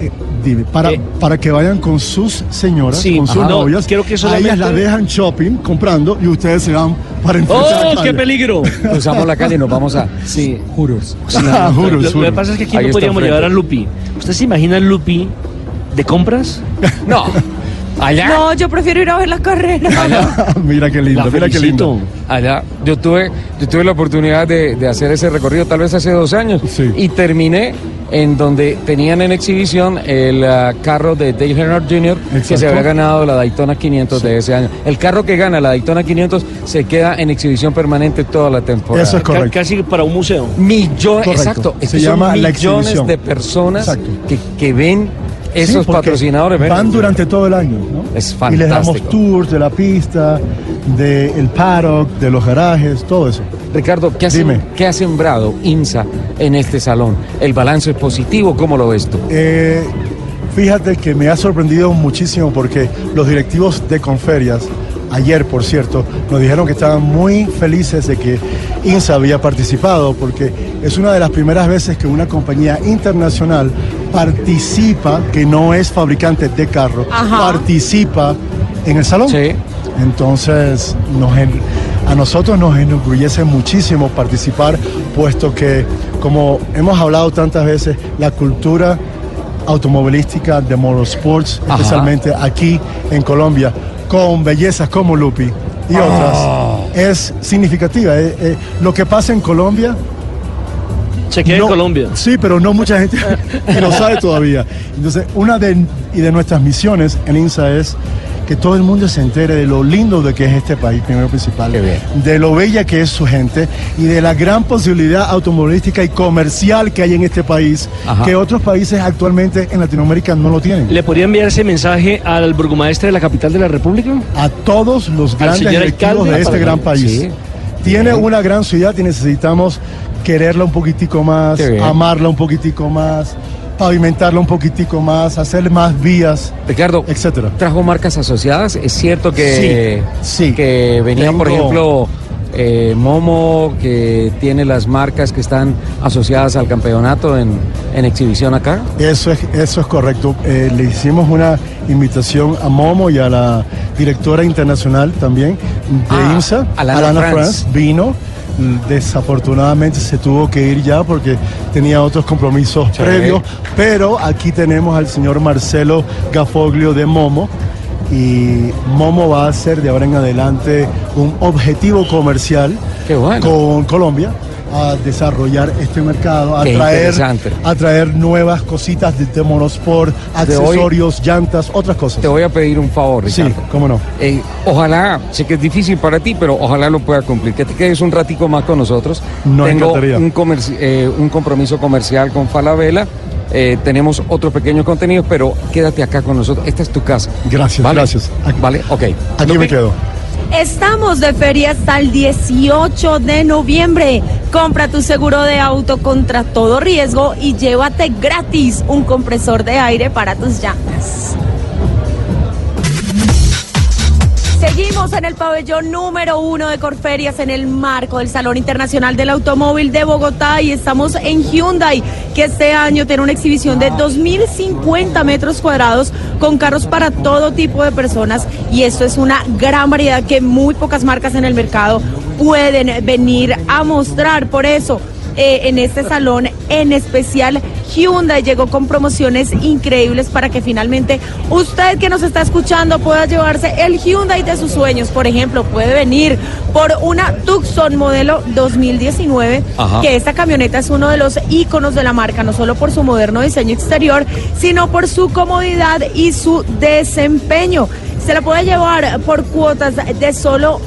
eh, dime, para, Eh, para que vayan con sus señoras, Sí, con sus ajá. No, novias. quiero que a ellas las dejan shopping, comprando, y ustedes se van para enfrente de la ¡Oh, calle. qué peligro! Cruzamos la calle y nos vamos a. Sí. Juros. Ah, juros, Lo, lo que pasa es que aquí Ahí no enfrente. llevar a Lupi. ¿Usted se imagina a Lupi de compras? No. Allá. No, yo prefiero ir a ver la carrera. mira qué lindo, La mira qué lindo. Allá, yo tuve, yo tuve la oportunidad de, de hacer ese recorrido tal vez hace dos años Sí. y terminé en donde tenían en exhibición el ah, carro de Dale Earnhardt Jr. que se había ganado la Daytona 500 de ese año. El carro que gana la Daytona 500 se queda en exhibición permanente toda la temporada. Eso es correcto. casi para un museo. Millones, exacto. Se llama la millones exhibición. de personas que, que ven esos porque patrocinadores. Van durante todo el año, ¿no? Es Y les damos fantástico. tours de la pista, del paddock, de los garajes, todo eso. Ricardo, ¿qué ha, Dime. qué ha sembrado INSA en este salón? ¿El balance es positivo? ¿Cómo lo ves tú? Eh, fíjate que me ha sorprendido muchísimo porque los directivos de Conferias, ayer por cierto, nos dijeron que estaban muy felices de que INSA había participado porque es una de las primeras veces que una compañía internacional participa, que no es fabricante de carro, Ajá. participa en el salón. Sí. Entonces, nos a nosotros nos enorgullece muchísimo participar, puesto que, como hemos hablado tantas veces, la cultura automovilística de motorsports, Ajá. especialmente aquí en Colombia, con bellezas como Lupi y Ah. otras, es significativa. Eh, eh, lo que pasa en Colombia no- en Colombia. Sí, pero no mucha gente que lo sabe todavía. Entonces, una de, y de nuestras misiones en INSA es que todo el mundo se entere de lo lindo de que es este país, primero principal, Qué bien. de lo bella que es su gente y de la gran posibilidad automovilística y comercial que hay en este país, Ajá. que otros países actualmente en Latinoamérica no lo tienen. ¿Le podría enviar ese mensaje al burgomaestre de la capital de la República? a todos los grandes directivos de este gran país. Sí. Tiene una gran ciudad y necesitamos quererla un poquitico más, amarla un poquitico más, pavimentarla un poquitico más, hacer más vías, Ricardo, etcétera. trajo marcas asociadas. Es cierto que, Sí, sí. que venían, por ejemplo, eh, Momo, que tiene las marcas que están asociadas al campeonato en, en exhibición acá. Eso es, eso es correcto. Eh, le hicimos una invitación a Momo y a la directora internacional también de Ah, IMSA, Alana France. vino. Desafortunadamente se tuvo que ir ya porque tenía otros compromisos Sí. previos, pero aquí tenemos al señor Marcelo Gafoglio de Momo y Momo va a ser de ahora en adelante un objetivo comercial bueno. con Colombia a desarrollar este mercado, a Qué traer, a traer nuevas cositas de, de monosport, De hoy- accesorios, llantas, otras cosas. Te voy a pedir un favor, Sí, Ricardo. cómo no. Eh, ojalá, sé que es difícil para ti, pero ojalá lo pueda cumplir. Que te quedes un ratico más con nosotros. Nos Tengo un, eh, un compromiso comercial con Falabella. Eh, tenemos otro pequeño contenido, pero quédate acá con nosotros. Esta es tu casa. Gracias, ¿Vale? gracias. Aquí- Vale, ok. Aquí me quedo. Estamos de feria hasta el 18 de noviembre. Compra tu seguro de auto contra todo riesgo y llévate gratis un compresor de aire para tus llantas. Seguimos en el pabellón número uno de Corferias en el marco del Salón Internacional del Automóvil de Bogotá y estamos en Hyundai, que este año tiene una exhibición de 2.050 metros cuadrados con carros para todo tipo de personas y esto es una gran variedad que muy pocas marcas en el mercado pueden venir a mostrar. Por eso, eh, en este salón en especial Hyundai llegó con promociones increíbles para que finalmente usted que nos está escuchando pueda llevarse el Hyundai de sus sueños. Por ejemplo, puede venir por una Tucson modelo 2019, Ajá. que esta camioneta es uno de los íconos de la marca, no solo por su moderno diseño exterior, sino por su comodidad y su desempeño. Se la puede llevar por cuotas de solo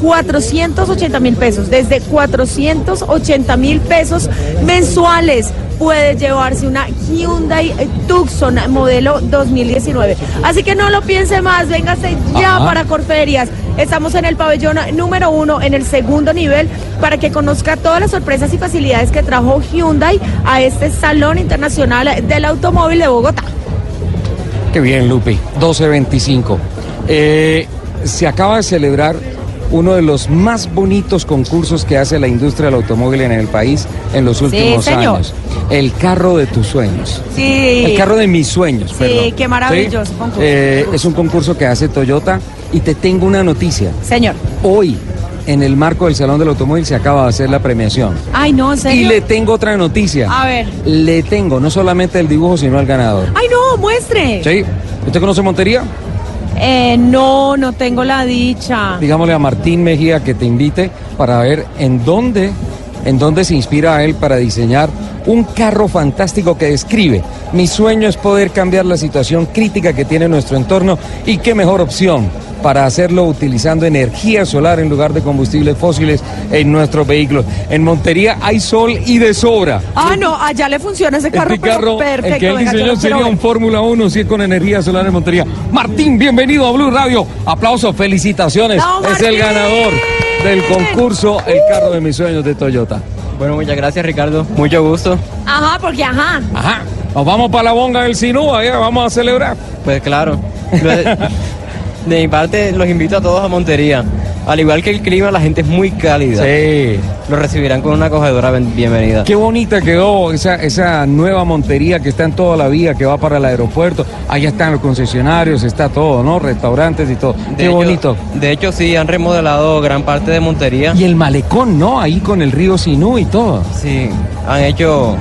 480 mil pesos, desde 480 mil pesos mensuales puede llevarse una Hyundai Tucson modelo 2019. Así que no lo piense más, véngase ya Ajá. para Corferias. Estamos en el pabellón número uno, en el segundo nivel, para que conozca todas las sorpresas y facilidades que trajo Hyundai a este Salón Internacional del Automóvil de Bogotá. Qué bien, Lupi. 12.25. Eh, se acaba de celebrar uno de los más bonitos concursos que hace la industria del automóvil en el país en los últimos años. El carro de tus sueños. Sí. El carro de mis sueños, Sí, perdón. qué maravilloso concurso. Eh, es un concurso que hace Toyota y te tengo una noticia. Señor. Hoy, en el marco del Salón del Automóvil, se acaba de hacer la premiación. Ay, no, ¿en Y serio? le tengo otra noticia. A ver. Le tengo no solamente el dibujo, sino el ganador. Ay, no, muestre. ¿Sí? ¿Usted conoce Montería? Eh, no, no tengo la dicha. digámosle a Martín Mejía que te invite para ver en dónde, en dónde se inspira a él para diseñar un carro fantástico que describe. Mi sueño es poder cambiar la situación crítica que tiene nuestro entorno y qué mejor opción para hacerlo utilizando energía solar en lugar de combustibles fósiles en nuestros vehículos. En Montería hay sol y de sobra. Ah, no, allá le funciona ese carro, Este pero carro, perfecto. el que él diseñó sería un Fórmula 1, si es con energía solar en Montería. Martín, bienvenido a Blue Radio. Aplausos, felicitaciones. ¡No, es el ganador del concurso El carro de mis sueños de Toyota. Bueno, muchas gracias Ricardo, mucho gusto. Ajá, porque ajá. Ajá. Nos vamos para la bonga del Sinúa, ya vamos a celebrar. Pues claro, de, mi parte los invito a todos a Montería. Al igual que el clima, la gente es muy cálida. Sí. Lo recibirán con una acogedora bienvenida. Qué bonita quedó esa, esa nueva Montería que está en toda la vía, que va para el aeropuerto. Allá están los concesionarios, está todo, ¿no? Restaurantes y todo. De Qué hecho- bonito. De hecho, sí, han remodelado gran parte de Montería. Y el malecón, ¿no? Ahí con el río Sinú y todo. Sí, han hecho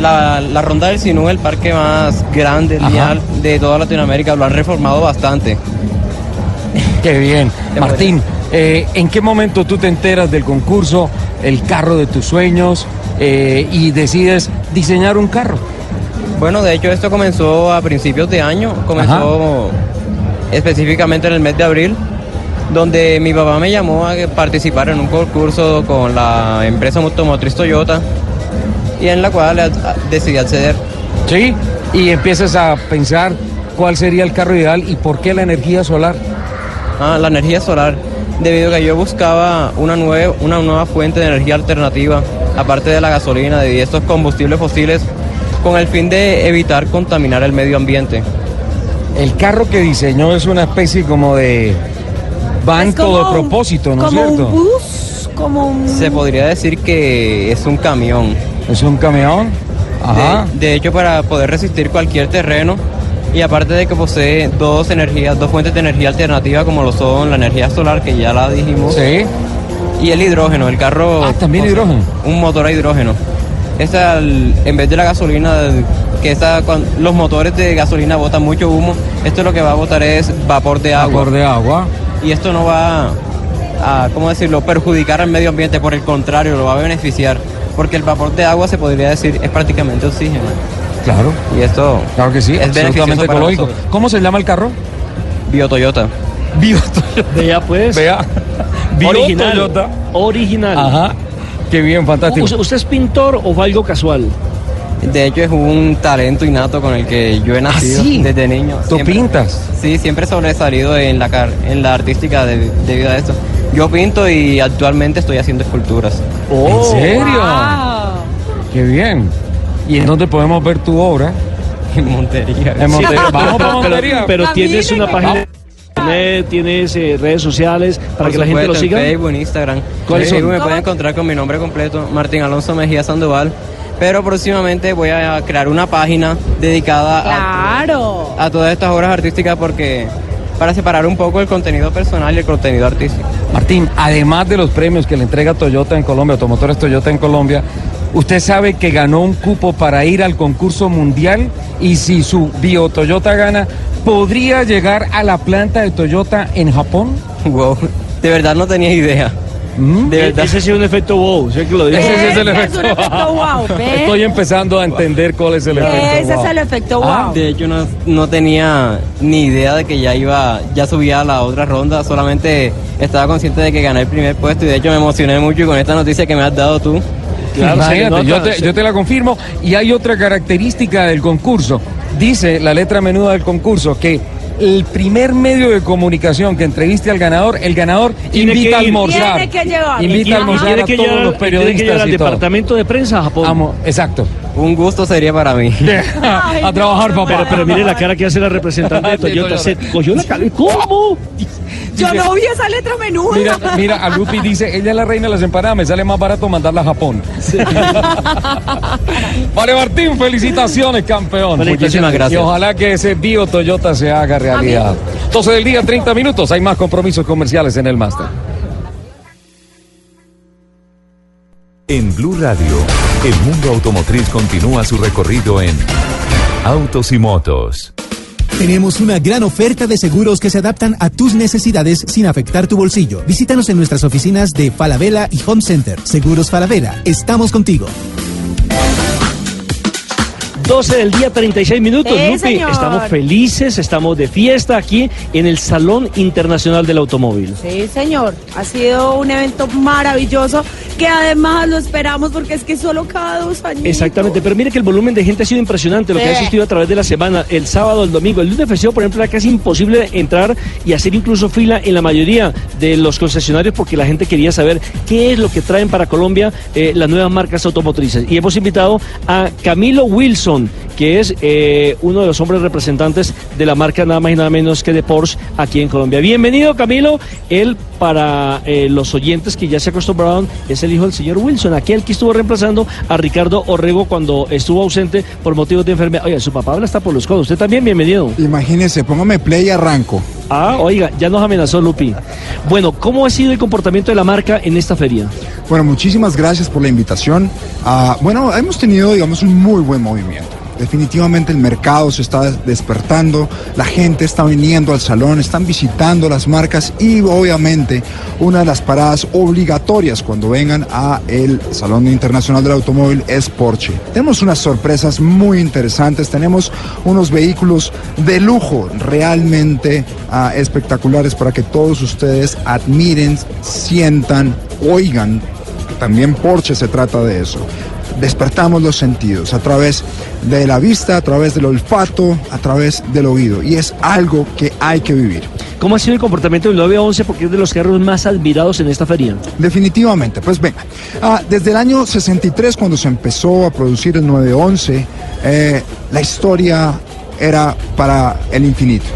la, la ronda del Sinú, el parque más grande, lineal de toda Latinoamérica, lo han reformado bastante. Qué bien. Martín, eh, ¿en qué momento tú te enteras del concurso, el carro de tus sueños eh, y decides diseñar un carro? Bueno, de hecho esto comenzó a principios de año, comenzó específicamente en el mes de abril, donde mi papá me llamó a participar en un concurso con la empresa automotriz Toyota y en la cual decidí acceder. Sí. Y empiezas a pensar cuál sería el carro ideal y por qué la energía solar. Ah, la energía solar, debido a que yo buscaba una, nue- una nueva fuente de energía alternativa, aparte de la gasolina y estos combustibles fósiles, con el fin de evitar contaminar el medio ambiente. El carro que diseñó es una especie como de todo un- propósito, ¿no es Como cierto? un bus, como un... Se podría decir que es un camión. Es un camión. Ajá. De, de hecho, para poder resistir cualquier terreno y aparte de que posee dos energías, dos fuentes de energía alternativa como lo son la energía solar, que ya la dijimos, Sí. y el hidrógeno, el carro... Ah, también posee hidrógeno. Un motor a hidrógeno. Esta, en vez de la gasolina, que esta, los motores de gasolina botan mucho humo, esto lo que va a botar es vapor de agua. Vapor de agua. Y esto no va a, ¿cómo decirlo?, perjudicar al medio ambiente, por el contrario, lo va a beneficiar. Porque el vapor de agua, se podría decir, es prácticamente oxígeno. Claro. Y esto Claro que sí, es absolutamente ecológico. nosotros. ¿Cómo se llama el carro? Bio Toyota. Bio Vea pues. Vea. Bio original. Toyota. Original. Ajá. Qué bien, fantástico. ¿Usted, es pintor o fue algo casual? De hecho, es un talento innato con el que yo he nacido ¿Ah, sí? desde niño. ¿Tú Siempre- pintas? Sí, siempre he sobresalido en la, car- en la artística de- debido a esto. Yo pinto y actualmente estoy haciendo esculturas. ¿En serio? Wow. Qué bien. ¿Y en dónde podemos ver tu obra? En Montería. En Montería. pero, Vamos para Montería. pero tienes una página de internet, tienes eh, redes sociales para Por que la gente lo siga. En Facebook, en Instagram. ¿Cuáles Facebook me pueden encontrar con mi nombre completo, Martín Alonso Mejía Sandoval. Pero próximamente voy a crear una página dedicada a, a todas estas obras artísticas porque para separar un poco el contenido personal y el contenido artístico. Martín, además de los premios que le entrega Toyota en Colombia, Automotores Toyota en Colombia, usted sabe que ganó un cupo para ir al concurso mundial y si su Bio Toyota gana, ¿podría llegar a la planta de Toyota en Japón? Wow, de verdad no tenía idea. ¿Mm? De verdad. Ese sí es un efecto wow, sé que lo digo. Ese sí es el efecto. un efecto wow, ¿ves? Estoy empezando a entender cuál es el efecto. Ese es el efecto Ah, wow. De hecho no, no tenía ni idea de que ya iba, ya subía a la otra ronda, solamente estaba consciente de que gané el primer puesto y de hecho me emocioné mucho con esta noticia que me has dado tú. Claro, se le Imagínate, nota, yo, te, se- yo te la confirmo. Y hay otra característica del concurso. Dice la letra menuda del concurso que el primer medio de comunicación que entreviste al ganador, el ganador Tiene invita a almorzar. Tiene que llevar. Invita a almorzar tiene a todos los al- tiene que periodistas al y todo. departamento de prensa a Japón. Amo, exacto. Un gusto sería para mí. Ay, a trabajar, no, papá. Pero, pero mire la cara que hace la representante de Toyota. Se cogió la cara. ¿Cómo? Yo no vi esa letra menuda. Mira, mira, a Lupi dice, ella es la reina de las empanadas, me sale más barato mandarla a Japón. vale, Martín, felicitaciones, campeón. Muchísimas gracias. Y ojalá que ese Bio Toyota se haga realidad. 12 del día, 30 minutos, hay más compromisos comerciales en el máster. En Blue Radio, el mundo automotriz continúa su recorrido en Autos y Motos. Tenemos una gran oferta de seguros que se adaptan a tus necesidades sin afectar tu bolsillo. Visítanos en nuestras oficinas de Falabella y Home Center. Seguros Falabella, estamos contigo. 12 del día, 36 minutos. Sí, Lupi, señor. estamos felices, estamos de fiesta aquí en el Salón Internacional del Automóvil. Sí, señor. Ha sido un evento maravilloso que además lo esperamos porque es que solo cada dos años. Exactamente, pero mire que el volumen de gente ha sido impresionante, lo que ha asistido a través de la semana, el sábado, el domingo, el lunes festivo, por ejemplo, era casi imposible entrar y hacer incluso fila en la mayoría de los concesionarios porque la gente quería saber qué es lo que traen para Colombia eh, las nuevas marcas automotrices. Y hemos invitado a Camilo Wilson, que es eh, uno de los hombres representantes de la marca nada más y nada menos que de Porsche aquí en Colombia. Bienvenido Camilo, él para eh, los oyentes que ya se acostumbraron es el hijo del señor Wilson, aquel que estuvo reemplazando a Ricardo Orrego cuando estuvo ausente por motivos de enfermedad. Oye, su papá habla hasta por los codos. Usted también, bienvenido. Imagínese, póngame play y arranco. Ah, oiga, ya nos amenazó Lupi. Bueno, ¿cómo ha sido el comportamiento de la marca en esta feria? Bueno, muchísimas gracias por la invitación. Ah, bueno, hemos tenido, digamos, un muy buen movimiento. Definitivamente el mercado se está despertando, la gente está viniendo al salón, están visitando las marcas y obviamente una de las paradas obligatorias cuando vengan a el Salón Internacional del Automóvil es Porsche. Tenemos unas sorpresas muy interesantes, tenemos unos vehículos de lujo realmente uh, espectaculares para que todos ustedes admiren, sientan, oigan. También Porsche se trata de eso despertamos los sentidos a través de la vista, a través del olfato, a través del oído. Y es algo que hay que vivir. ¿Cómo ha sido el comportamiento del 911? Porque es de los carros más admirados en esta feria. Definitivamente, pues venga. Ah, desde el año 63, cuando se empezó a producir el 911, eh, la historia era para el infinito.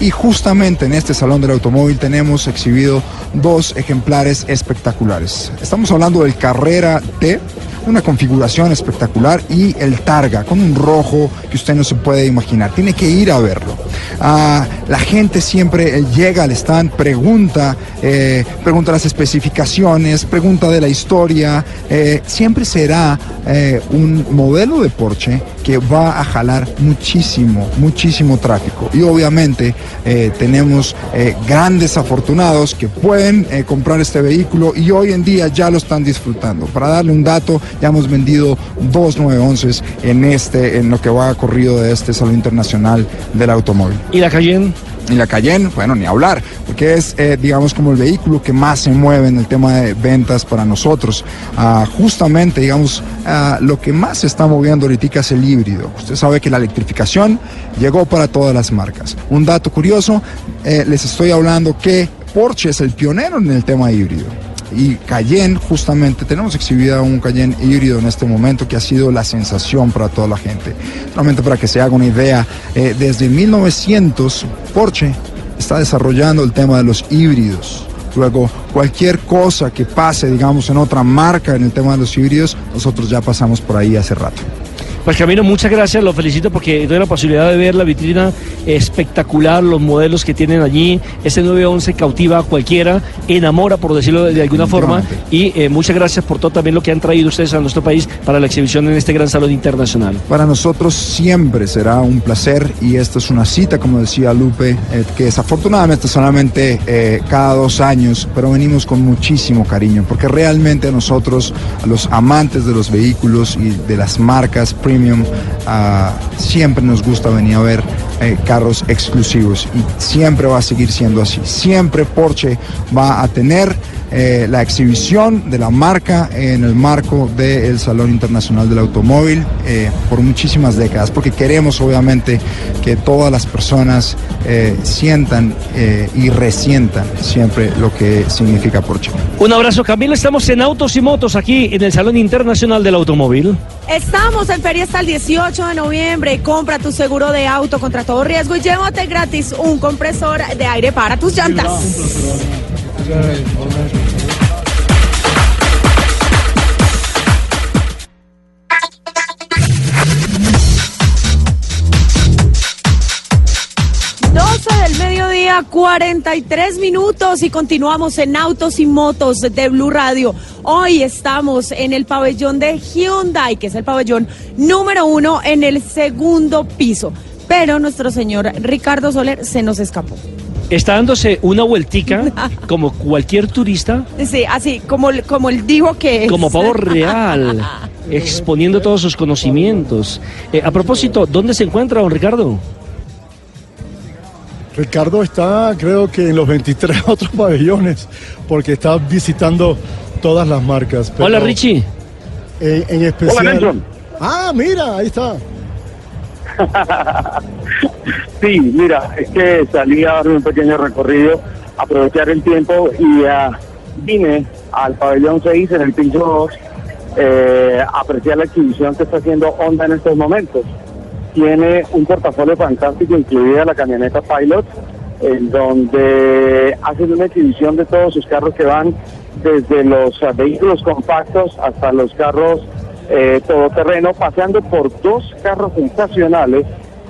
Y justamente en este Salón del Automóvil tenemos exhibido dos ejemplares espectaculares. Estamos hablando del Carrera T, una configuración espectacular y el Targa con un rojo que usted no se puede imaginar. Tiene que ir a verlo. Ah, la gente siempre eh, llega al stand, pregunta, eh, pregunta las especificaciones, pregunta de la historia. Eh, siempre será un modelo de Porsche que va a jalar muchísimo, muchísimo tráfico. Y obviamente tenemos grandes afortunados que pueden comprar este vehículo y hoy en día ya lo están disfrutando. Para darle un dato, ya hemos vendido dos 911 en este, en lo que va corrido de este Salón Internacional del Automóvil. ¿Y la Cayenne? Y la Cayenne, bueno, ni hablar, porque es, eh, digamos, como el vehículo que más se mueve en el tema de ventas para nosotros. Ah, justamente, digamos, ah, lo que más se está moviendo ahorita es el híbrido. Usted sabe que la electrificación llegó para todas las marcas. Un dato curioso, eh, les estoy hablando que Porsche es el pionero en el tema híbrido y Cayenne, justamente, tenemos exhibida un Cayenne híbrido en este momento que ha sido la sensación para toda la gente. Solamente para que se haga una idea, eh, desde 1900 Porsche está desarrollando el tema de los híbridos. Luego, cualquier cosa que pase, digamos, en otra marca en el tema de los híbridos, nosotros ya pasamos por ahí hace rato. Pues Camilo, muchas gracias, lo felicito porque doy la posibilidad de ver la vitrina espectacular, los modelos que tienen allí. Ese 911 cautiva a cualquiera, enamora, por decirlo de, de alguna forma. Y eh, muchas gracias por todo también lo que han traído ustedes a nuestro país para la exhibición en este gran salón internacional. Para nosotros siempre será un placer y esta es una cita, como decía Lupe, eh, que desafortunadamente solamente eh, cada dos años, pero venimos con muchísimo cariño, porque realmente a nosotros, a los amantes de los vehículos y de las marcas ah, siempre nos gusta venir a ver eh, carros exclusivos y siempre va a seguir siendo así. Siempre Porsche va a tener eh, la exhibición de la marca en el marco del Salón Internacional del Automóvil eh, por muchísimas décadas, porque queremos obviamente que todas las personas eh, sientan eh, y resientan siempre lo que significa Porsche. Un abrazo, Camilo. Estamos en Autos y Motos aquí en el Salón Internacional del Automóvil. Estamos en feria hasta el 18 de noviembre. Compra tu seguro de auto contra todo riesgo y llévate gratis un compresor de aire para tus llantas. del mediodía, 43 minutos y continuamos en Autos y Motos de Blue Radio. Hoy estamos en el pabellón de Hyundai, que es el pabellón número uno en el segundo piso. Pero nuestro señor Ricardo Soler se nos escapó. Está dándose una vueltica como cualquier turista. Sí, así como, como él dijo que es. Como pavo real, exponiendo todos sus conocimientos. Eh, a propósito, ¿dónde se encuentra don Ricardo? Ricardo está, creo que en los 23 otros pabellones, porque está visitando todas las marcas. pero Hola Richie. En, en especial. Hola, Nelson. Ah, mira, ahí está. Sí, mira, es que salí a dar un pequeño recorrido, aprovechar el tiempo y ah, vine al pabellón 6 en el piso 2 eh, apreciar la exhibición que está haciendo Honda en estos momentos. tiene un portafolio fantástico, incluida la camioneta Pilot, en donde hacen una exhibición de todos sus carros que van desde los uh, vehículos compactos hasta los carros eh, todoterreno, pasando por dos carros sensacionales.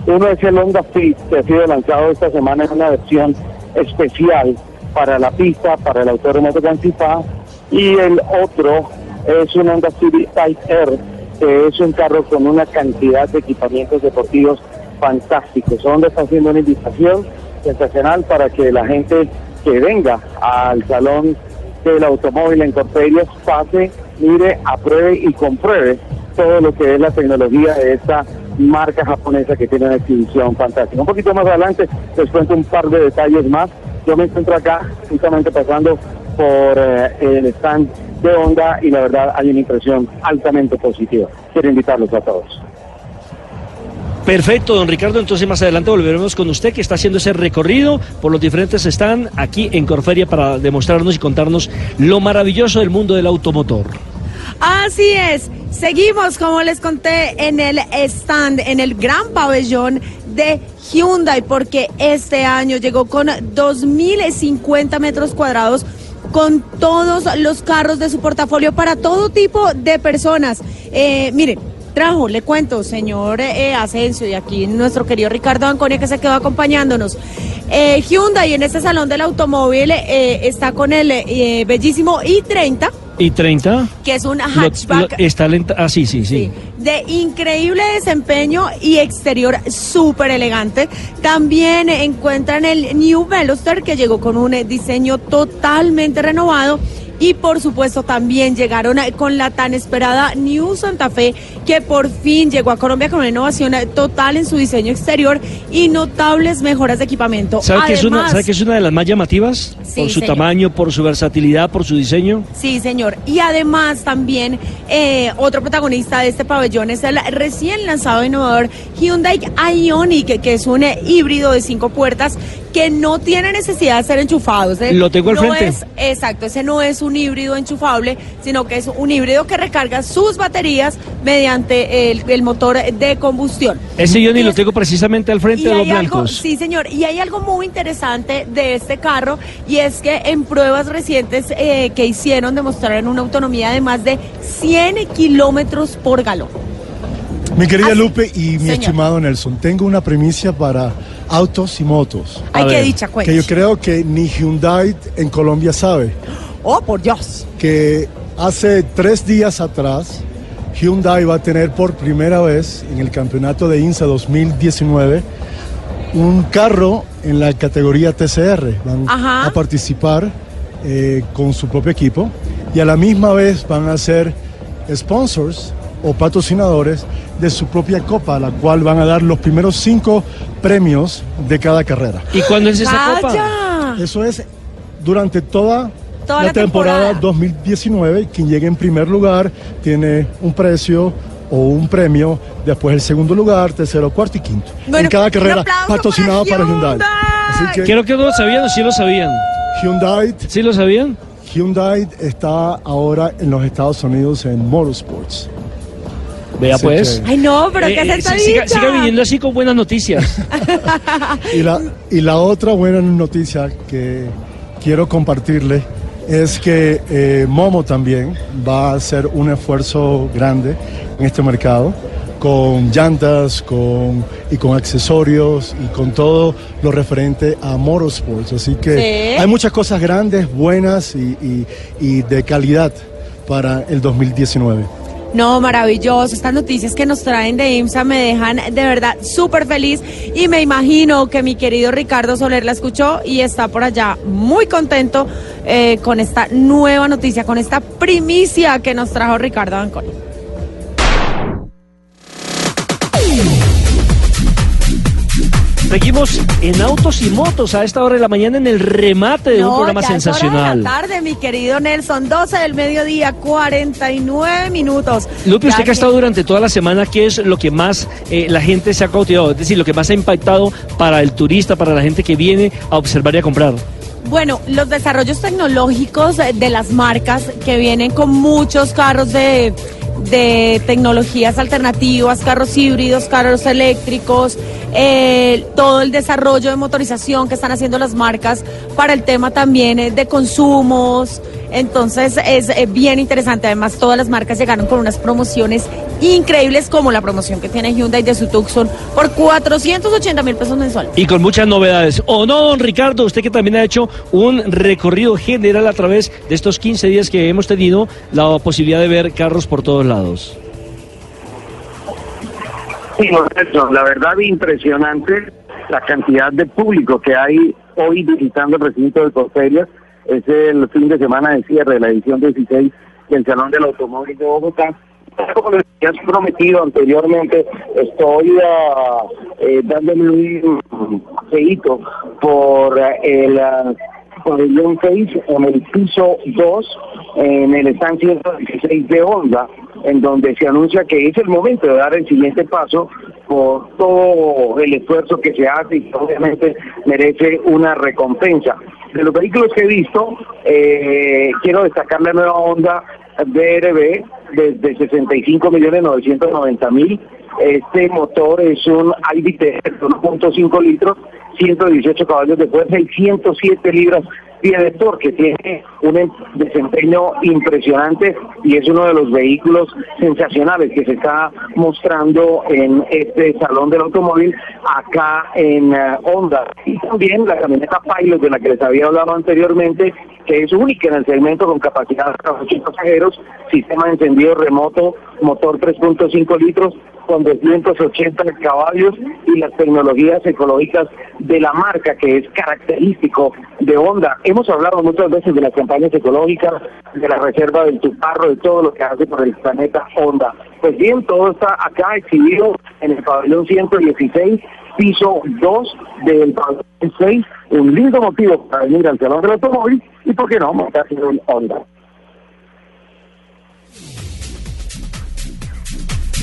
Uno es el Honda Fit, que ha sido lanzado esta semana en una versión especial para la pista, para el autódromo de Cancipá, y el otro es un Honda Civic Type R, que es un carro con una cantidad de equipamientos deportivos fantásticos. Honda está haciendo una invitación sensacional para que la gente que venga al salón del automóvil en Corperias pase, mire, apruebe y compruebe todo lo que es la tecnología de esta marca japonesa que tiene una exhibición fantástica. Un poquito más adelante les cuento un par de detalles más. Yo me encuentro acá justamente pasando por eh, el stand de Honda y la verdad hay una impresión altamente positiva. Quiero invitarlos a todos. Perfecto, don Ricardo. Entonces más adelante volveremos con usted que está haciendo ese recorrido por los diferentes stands aquí en Corferia para demostrarnos y contarnos lo maravilloso del mundo del automotor. Así es. Seguimos, como les conté, en el stand, en el gran pabellón de Hyundai, porque este año llegó con 2.050 metros cuadrados con todos los carros de su portafolio para todo tipo de personas. Eh, mire, trajo, le cuento, señor eh, Asensio y aquí nuestro querido Ricardo Anconia que se quedó acompañándonos. Eh, Hyundai en este salón del automóvil eh, está con el eh, bellísimo i30 ¿Y 30? que es un hatchback lo- está lenta. Ah, sí, sí, sí. de increíble desempeño y exterior súper elegante. También encuentran el New Veloster que llegó con un eh, diseño totalmente renovado. Y por supuesto también llegaron eh, con la tan esperada New Santa Fe que por fin llegó a Colombia con una innovación eh, total en su diseño exterior y notables mejoras de equipamiento. ¿Sabe que, es una, Además- ¿Sabe que es una de las más llamativas? Sí, por su señor. tamaño, por su versatilidad, por su diseño. Sí, señor. Y además también eh, otro protagonista de este pabellón es el recién lanzado innovador Hyundai Ioniq, que es un eh, híbrido de cinco puertas que no tiene necesidad de ser enchufado. Lo tengo al No frente. es- exacto, ese no es un híbrido enchufable, sino que es un híbrido que recarga sus baterías mediante el, el motor de combustión. Ese yo ni lo tengo precisamente al frente Y de los hay algo, blancos. sí, señor, y hay algo muy interesante de este carro y es que en pruebas recientes eh, que hicieron demostraron una autonomía de más de 100 kilómetros por galón. Mi querida Lupe y mi Señor. estimado Nelson, tengo una primicia para autos y motos. Ay, qué dicha, cuente. Que yo creo que ni Hyundai en Colombia sabe. Oh, por Dios. Que hace tres días atrás, Hyundai va a tener por primera vez en el campeonato de INSA 2019 un carro en la categoría TCR. Van Ajá. a participar eh, con su propio equipo y a la misma vez van a ser sponsors o patrocinadores de su propia copa, a la cual van a dar los primeros cinco premios de cada carrera. ¿Y cuándo es esa copa? ¡Vaya! Eso es durante toda, Toda la, la temporada, temporada. 2019. Quien llegue en primer lugar tiene un precio o un premio, después el segundo lugar, tercero, cuarto y quinto. Bueno, en cada carrera patrocinado para para Hyundai. Hyundai. Así que Creo que no lo sabían o sí lo sabían. Hyundai, ¿Sí lo sabían? Hyundai está ahora en los Estados Unidos en Motorsports. Vea pues. Ay, no, pero ¿qué Eh, esta sí, siga, siga viniendo así con buenas noticias. Y la, y la otra buena noticia que quiero compartirle es que eh, Momo también va a hacer un esfuerzo grande en este mercado con llantas con, y con accesorios y con todo lo referente a motorsports. Así que Sí. hay muchas cosas grandes, buenas y, y- y de calidad para el 2019. No, maravilloso. Estas noticias que nos traen de IMSA me dejan de verdad súper feliz y me imagino que mi querido Ricardo Soler la escuchó y está por allá muy contento eh, con esta nueva noticia, con esta primicia que nos trajo Ricardo Anconi. Seguimos en autos y motos a esta hora de la mañana en el remate de un programa ya es hora de sensacional. la tarde, mi querido Nelson, 12 del mediodía, 49 minutos. Lupe, usted que ha estado durante toda la semana, ¿qué es lo que más eh, la gente se ha cautivado? Es decir, lo que más ha impactado para el turista, para la gente que viene a observar y a comprar. Bueno, los desarrollos tecnológicos de las marcas que vienen con muchos carros de, de tecnologías alternativas, carros híbridos, carros eléctricos, eh, todo el desarrollo de motorización que están haciendo las marcas para el tema también eh, de consumos. Entonces es eh, bien interesante. Además, todas las marcas llegaron con unas promociones increíbles, como la promoción que tiene Hyundai de su Tucson por 480 mil pesos mensuales. Y con muchas novedades. ¿O no, don Ricardo? Usted que también ha hecho un recorrido general a través de estos 15 días que hemos tenido la posibilidad de ver carros por todos lados. Sí, la verdad impresionante la cantidad de público que hay hoy visitando el recinto de Corferias. Es el fin de semana de cierre de la edición 16 del Salón del Automóvil de Bogotá. Como les había prometido anteriormente, estoy ah, eh, un feito por eh, el 6 en el piso 2, en el stand 116 de Honda, en donde se anuncia que es el momento de dar el siguiente paso por todo el esfuerzo que se hace y obviamente merece una recompensa. De los vehículos que he visto, eh, quiero destacar la nueva Honda DRB desde 65 millones 990 mil. Este motor es un de 1.5 litros, 118 caballos de fuerza y 107 libras pie de torque. Tiene un desempeño impresionante y es uno de los vehículos sensacionales que se está mostrando en este salón del automóvil acá en eh, Honda. Y también la camioneta Pilot de la que les había hablado anteriormente, que es única en el segmento con capacidad para 8 pasajeros, sistema de encendido remoto, motor 3.5 litros, con 280 caballos y las tecnologías ecológicas de la marca que es característico de Honda. Hemos hablado muchas veces de las campañas ecológicas, de la reserva del tuparro, de todo lo que hace por el planeta Honda. Pues bien, todo está acá exhibido en el pabellón 116, piso 2 del pabellón 6, un lindo motivo para venir al salón del automóvil y, ¿por qué no?, montarse un Honda.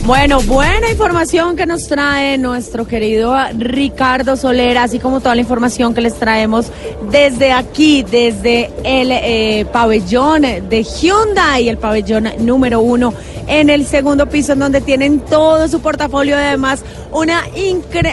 Bueno, buena información que nos trae nuestro querido Ricardo Solera, así como toda la información que les traemos desde aquí, desde el eh, pabellón de Hyundai, el pabellón número uno en el segundo piso, en donde tienen todo su portafolio, además una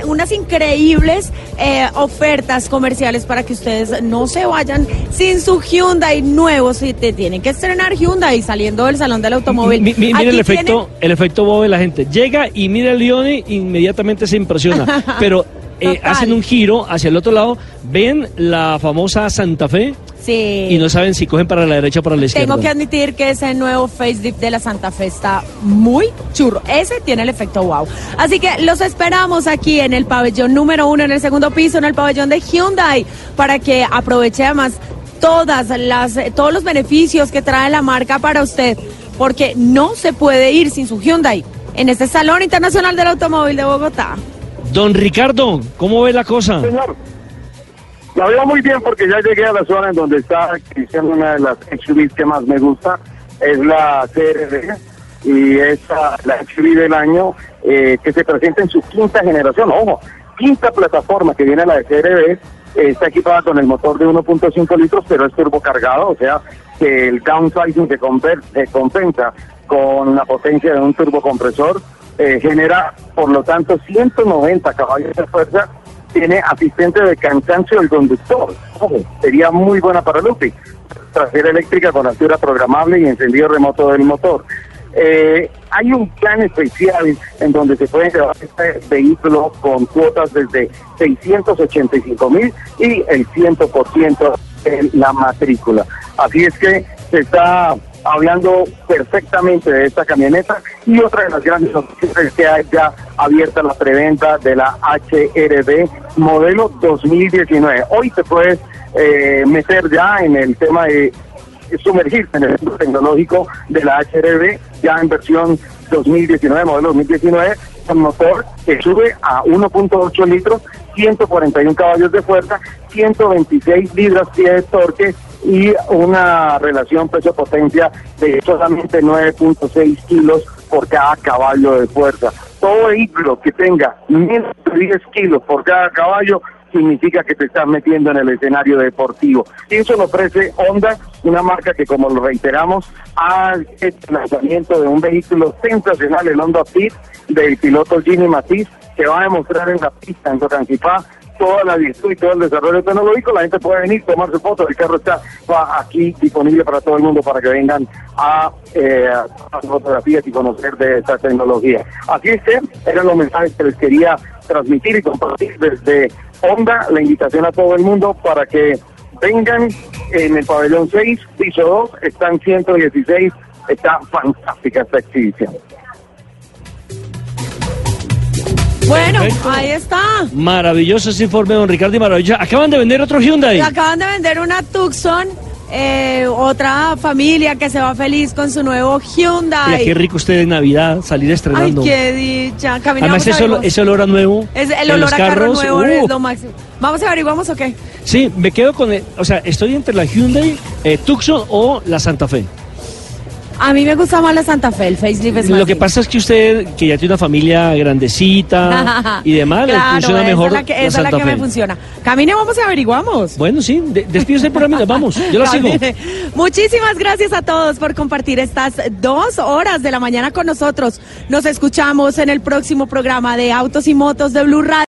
unas increíbles eh, ofertas comerciales para que ustedes no se vayan sin su Hyundai nuevo, si te tienen que estrenar Hyundai saliendo del salón del automóvil. mira el efecto, el efecto bobo de la gente. Llega y mira el Leone, inmediatamente se impresiona, pero eh, hacen un giro hacia el otro lado, ven la famosa Santa Fe. Sí. Y no saben si cogen para la derecha o para la izquierda. Tengo que admitir que ese nuevo facelift de la Santa Fe está muy churro. Ese tiene el efecto wow. Así que los esperamos aquí en el pabellón número uno, en el segundo piso, en el pabellón de Hyundai, para que aproveche además todas las, todos los beneficios que trae la marca para usted, porque no se puede ir sin su Hyundai en este Salón Internacional del Automóvil de Bogotá. Don Ricardo, ¿cómo ve la cosa? Señor, la veo muy bien porque ya llegué a la zona en donde está diciendo una de las SUVs que más me gusta, es la CRV y es la SUV del año eh, que se presenta en su quinta generación, ojo, quinta plataforma que viene la de CRV, está equipada con el motor de 1.5 litros, pero es turbocargado, o sea que el downsizing que compensa con la potencia de un turbocompresor eh, genera, por lo tanto, 190 caballos de fuerza. Tiene asistente de cansancio del conductor. sería muy buena para Lupi. Trasera eléctrica con altura programable y encendido remoto del motor. Eh, hay un plan especial en donde se puede llevar este vehículo con cuotas desde 685 mil y el 100% en la matrícula. Así es que se está hablando perfectamente de esta camioneta y otra de las grandes noticias es que hay ya abierta la preventa de la HRB modelo 2019. Hoy te puedes eh, meter ya en el tema de sumergirse en el centro tecnológico de la HRB ya en versión 2019, modelo 2019, con motor que sube a 1.8 litros, 141 caballos de fuerza, 126 libras pie de torque y una relación peso-potencia de solamente 9.6 kilos por cada caballo de fuerza. Todo vehículo que tenga menos de 10 kilos por cada caballo significa que te estás metiendo en el escenario deportivo. Y eso lo ofrece Honda, una marca que como lo reiteramos, ha hecho el lanzamiento de un vehículo sensacional, el Honda Fit, del piloto Jimmy Matiz, que va a demostrar en la pista en Tocancipá toda la virtud y todo el desarrollo tecnológico, la gente puede venir, tomar su foto, el carro está aquí disponible para todo el mundo para que vengan a eh, fotografías y conocer de esta tecnología. Así es eran los mensajes que les quería transmitir y compartir desde Honda, la invitación a todo el mundo para que vengan en el pabellón 6, piso 2, están 116, está fantástica esta exhibición. Bueno, ahí está. Maravilloso ese informe, don Ricardo y maravilloso. Acaban de vender otro Hyundai. Acaban de vender una Tucson. eh, otra familia que se va feliz con su nuevo Hyundai. Mira, qué rico usted en Navidad salir Ay, estrenando. qué dicha. Caminamos Además, ese, ese olor a nuevo. Es el olor a carro nuevo es uh. lo máximo. Vamos a averiguamos o qué. Sí, me quedo con. el- o sea, estoy entre la Hyundai eh, Tucson o la Santa Fe. A mí me gusta más la Santa Fe, el facelift es más Lo que lindo. pasa es que usted, que ya tiene una familia grandecita y demás, le Claro, funciona esa mejor es la que, la esa es la que Fe. me funciona. Camine, vamos y averiguamos. Bueno, sí, de, programa y nos vamos. Yo la sigo. Muchísimas gracias a todos por compartir estas dos horas de la mañana con nosotros. Nos escuchamos en el próximo programa de Autos y Motos de Blue Radio.